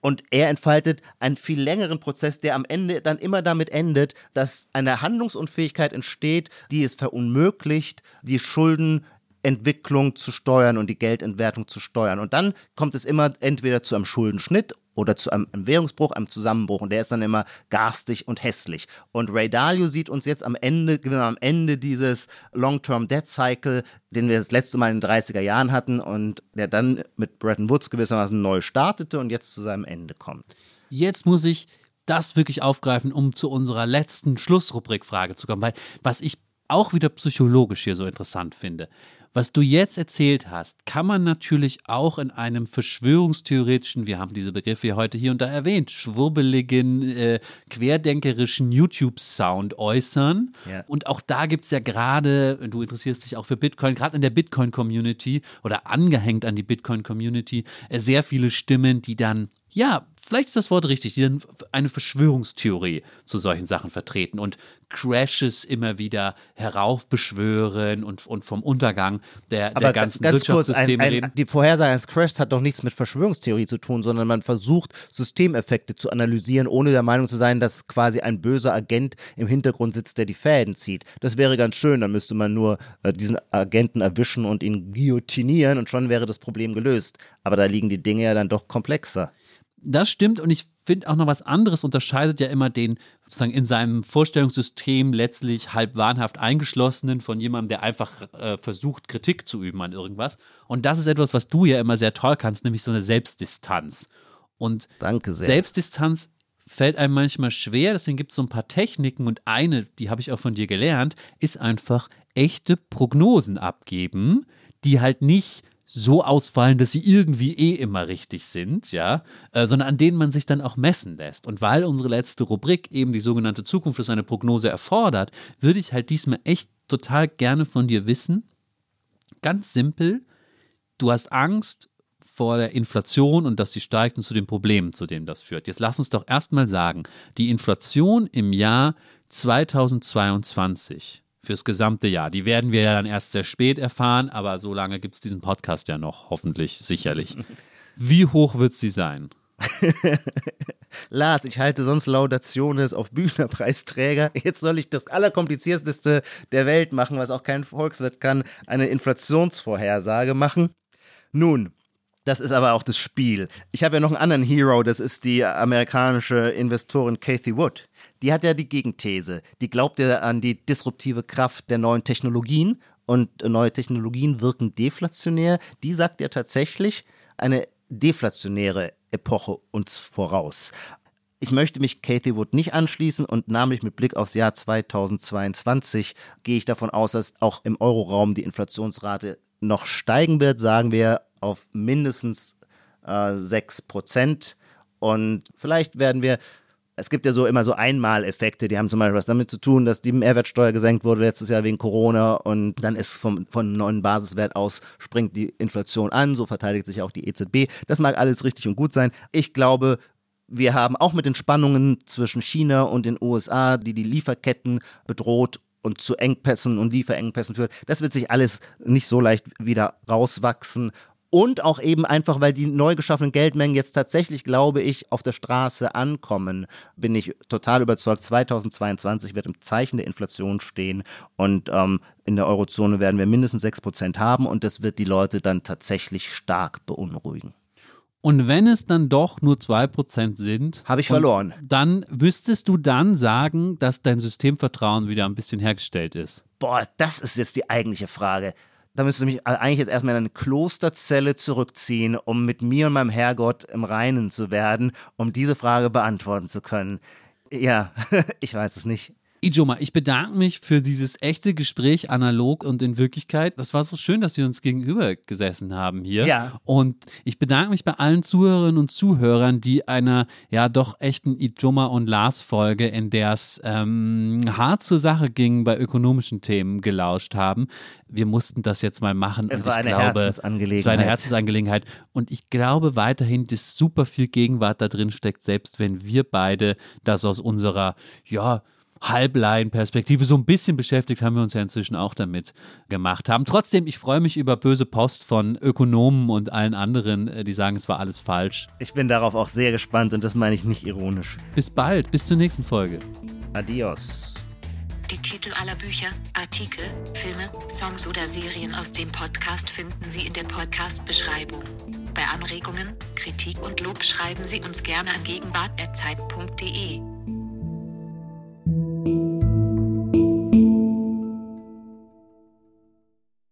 Und er entfaltet einen viel längeren Prozess, der am Ende dann immer damit endet, dass eine Handlungsunfähigkeit entsteht, die es verunmöglicht, die Schulden Entwicklung zu steuern und die Geldentwertung zu steuern. Und dann kommt es immer entweder zu einem Schuldenschnitt oder zu einem, Währungsbruch, einem Zusammenbruch. Und der ist dann immer garstig und hässlich. Und Ray Dalio sieht uns jetzt am Ende, am Ende dieses Long-Term Debt Cycle, den wir das letzte Mal in den 30er Jahren hatten und der dann mit Bretton Woods gewissermaßen neu startete und jetzt zu seinem Ende kommt. Jetzt muss ich das wirklich aufgreifen, um zu unserer letzten Schlussrubrik-Frage zu kommen, weil was ich auch wieder psychologisch hier so interessant finde. Was du jetzt erzählt hast, kann man natürlich auch in einem verschwörungstheoretischen, wir haben diese Begriffe ja heute hier und da erwähnt, schwurbeligen, äh, querdenkerischen YouTube-Sound äußern. Ja. Und auch da gibt es ja gerade, du interessierst dich auch für Bitcoin, gerade in der Bitcoin-Community oder angehängt an die Bitcoin-Community, äh, sehr viele Stimmen, die dann ja, vielleicht ist das Wort richtig, die dann eine Verschwörungstheorie zu solchen Sachen vertreten und Crashes immer wieder heraufbeschwören und, und vom Untergang der, der ganzen ganz Wirtschaftssysteme kurz, ein, ein. Die Vorhersage eines Crashs hat doch nichts mit Verschwörungstheorie zu tun, sondern man versucht, Systemeffekte zu analysieren, ohne der Meinung zu sein, dass quasi ein böser Agent im Hintergrund sitzt, der die Fäden zieht. Das wäre ganz schön, dann müsste man nur äh, diesen Agenten erwischen und ihn guillotinieren und schon wäre das Problem gelöst. Aber da liegen die Dinge ja dann doch komplexer. Das stimmt und ich finde auch noch was anderes unterscheidet ja immer den sozusagen in seinem Vorstellungssystem letztlich halb wahnhaft eingeschlossenen von jemandem, der einfach äh, versucht, Kritik zu üben an irgendwas. Und das ist etwas, was du ja immer sehr toll kannst, nämlich so eine Selbstdistanz. Und. Selbstdistanz fällt einem manchmal schwer, deswegen gibt es so ein paar Techniken und eine, die habe ich auch von dir gelernt, ist einfach echte Prognosen abgeben, die halt nicht so ausfallen, dass sie irgendwie eh immer richtig sind, ja, äh, sondern an denen man sich dann auch messen lässt. Und weil unsere letzte Rubrik eben die sogenannte Zukunft ist eine Prognose erfordert, würde ich halt diesmal echt total gerne von dir wissen, ganz simpel, du hast Angst vor der Inflation und dass sie steigt und zu den Problemen, zu denen das führt. Jetzt lass uns doch erstmal sagen, die Inflation im Jahr 2022 fürs gesamte Jahr. Die werden wir ja dann erst sehr spät erfahren, aber so lange gibt es diesen Podcast ja noch, hoffentlich, sicherlich. Wie hoch wird sie sein? Lars, ich halte sonst Laudationes auf Büchnerpreisträger. Jetzt soll ich das Allerkomplizierteste der Welt machen, was auch kein Volkswirt kann, eine Inflationsvorhersage machen. Nun, das ist aber auch das Spiel. Ich habe ja noch einen anderen Hero, das ist die amerikanische Investorin Kathy Wood. Die hat ja die Gegenthese. Die glaubt ja an die disruptive Kraft der neuen Technologien und neue Technologien wirken deflationär. Die sagt ja tatsächlich, eine deflationäre Epoche uns voraus. Ich möchte mich Kathy Wood nicht anschließen und namentlich mit Blick aufs Jahr 2022 gehe ich davon aus, dass auch im Euroraum die Inflationsrate noch steigen wird, sagen wir auf mindestens äh, 6 Prozent. Und vielleicht werden wir es gibt ja so immer so Einmaleffekte, die haben zum Beispiel was damit zu tun, dass die Mehrwertsteuer gesenkt wurde letztes Jahr wegen Corona und dann ist vom, von neuen Basiswert aus springt die Inflation an, so verteidigt sich auch die EZB. Das mag alles richtig und gut sein. Ich glaube, wir haben auch mit den Spannungen zwischen China und den USA, die die Lieferketten bedroht und zu Engpässen und Lieferengpässen führt. Das wird sich alles nicht so leicht wieder rauswachsen und auch eben einfach, weil die neu geschaffenen Geldmengen jetzt tatsächlich, glaube ich, auf der Straße ankommen, bin ich total überzeugt, 2022 wird im Zeichen der Inflation stehen und ähm, in der Eurozone werden wir mindestens 6% haben und das wird die Leute dann tatsächlich stark beunruhigen. Und wenn es dann doch nur 2% sind, habe ich verloren. Dann wüsstest du dann sagen, dass dein Systemvertrauen wieder ein bisschen hergestellt ist. Boah, das ist jetzt die eigentliche Frage da müsste ich mich eigentlich jetzt erstmal in eine Klosterzelle zurückziehen, um mit mir und meinem Herrgott im Reinen zu werden, um diese Frage beantworten zu können. Ja, ich weiß es nicht. Ijoma, ich bedanke mich für dieses echte Gespräch analog und in Wirklichkeit. Das war so schön, dass wir uns gegenüber gesessen haben hier. Ja. Und ich bedanke mich bei allen Zuhörerinnen und Zuhörern, die einer ja doch echten Ijoma und Lars Folge, in der es ähm, hart zur Sache ging bei ökonomischen Themen, gelauscht haben. Wir mussten das jetzt mal machen. Es war eine glaube, Herzensangelegenheit. Es war eine Herzensangelegenheit. Und ich glaube weiterhin, dass super viel Gegenwart da drin steckt, selbst wenn wir beide das aus unserer, ja, Halblein-Perspektive. So ein bisschen beschäftigt haben wir uns ja inzwischen auch damit gemacht haben. Trotzdem, ich freue mich über böse Post von Ökonomen und allen anderen, äh, die sagen, es war alles falsch. Ich bin darauf auch sehr gespannt und das meine ich nicht ironisch. Bis bald, bis zur nächsten Folge. Adios. Die Titel aller Bücher, Artikel, Filme, Songs oder Serien aus dem Podcast finden Sie in der Podcast-Beschreibung. Bei Anregungen, Kritik und Lob schreiben Sie uns gerne an gegenwart.zeit.de.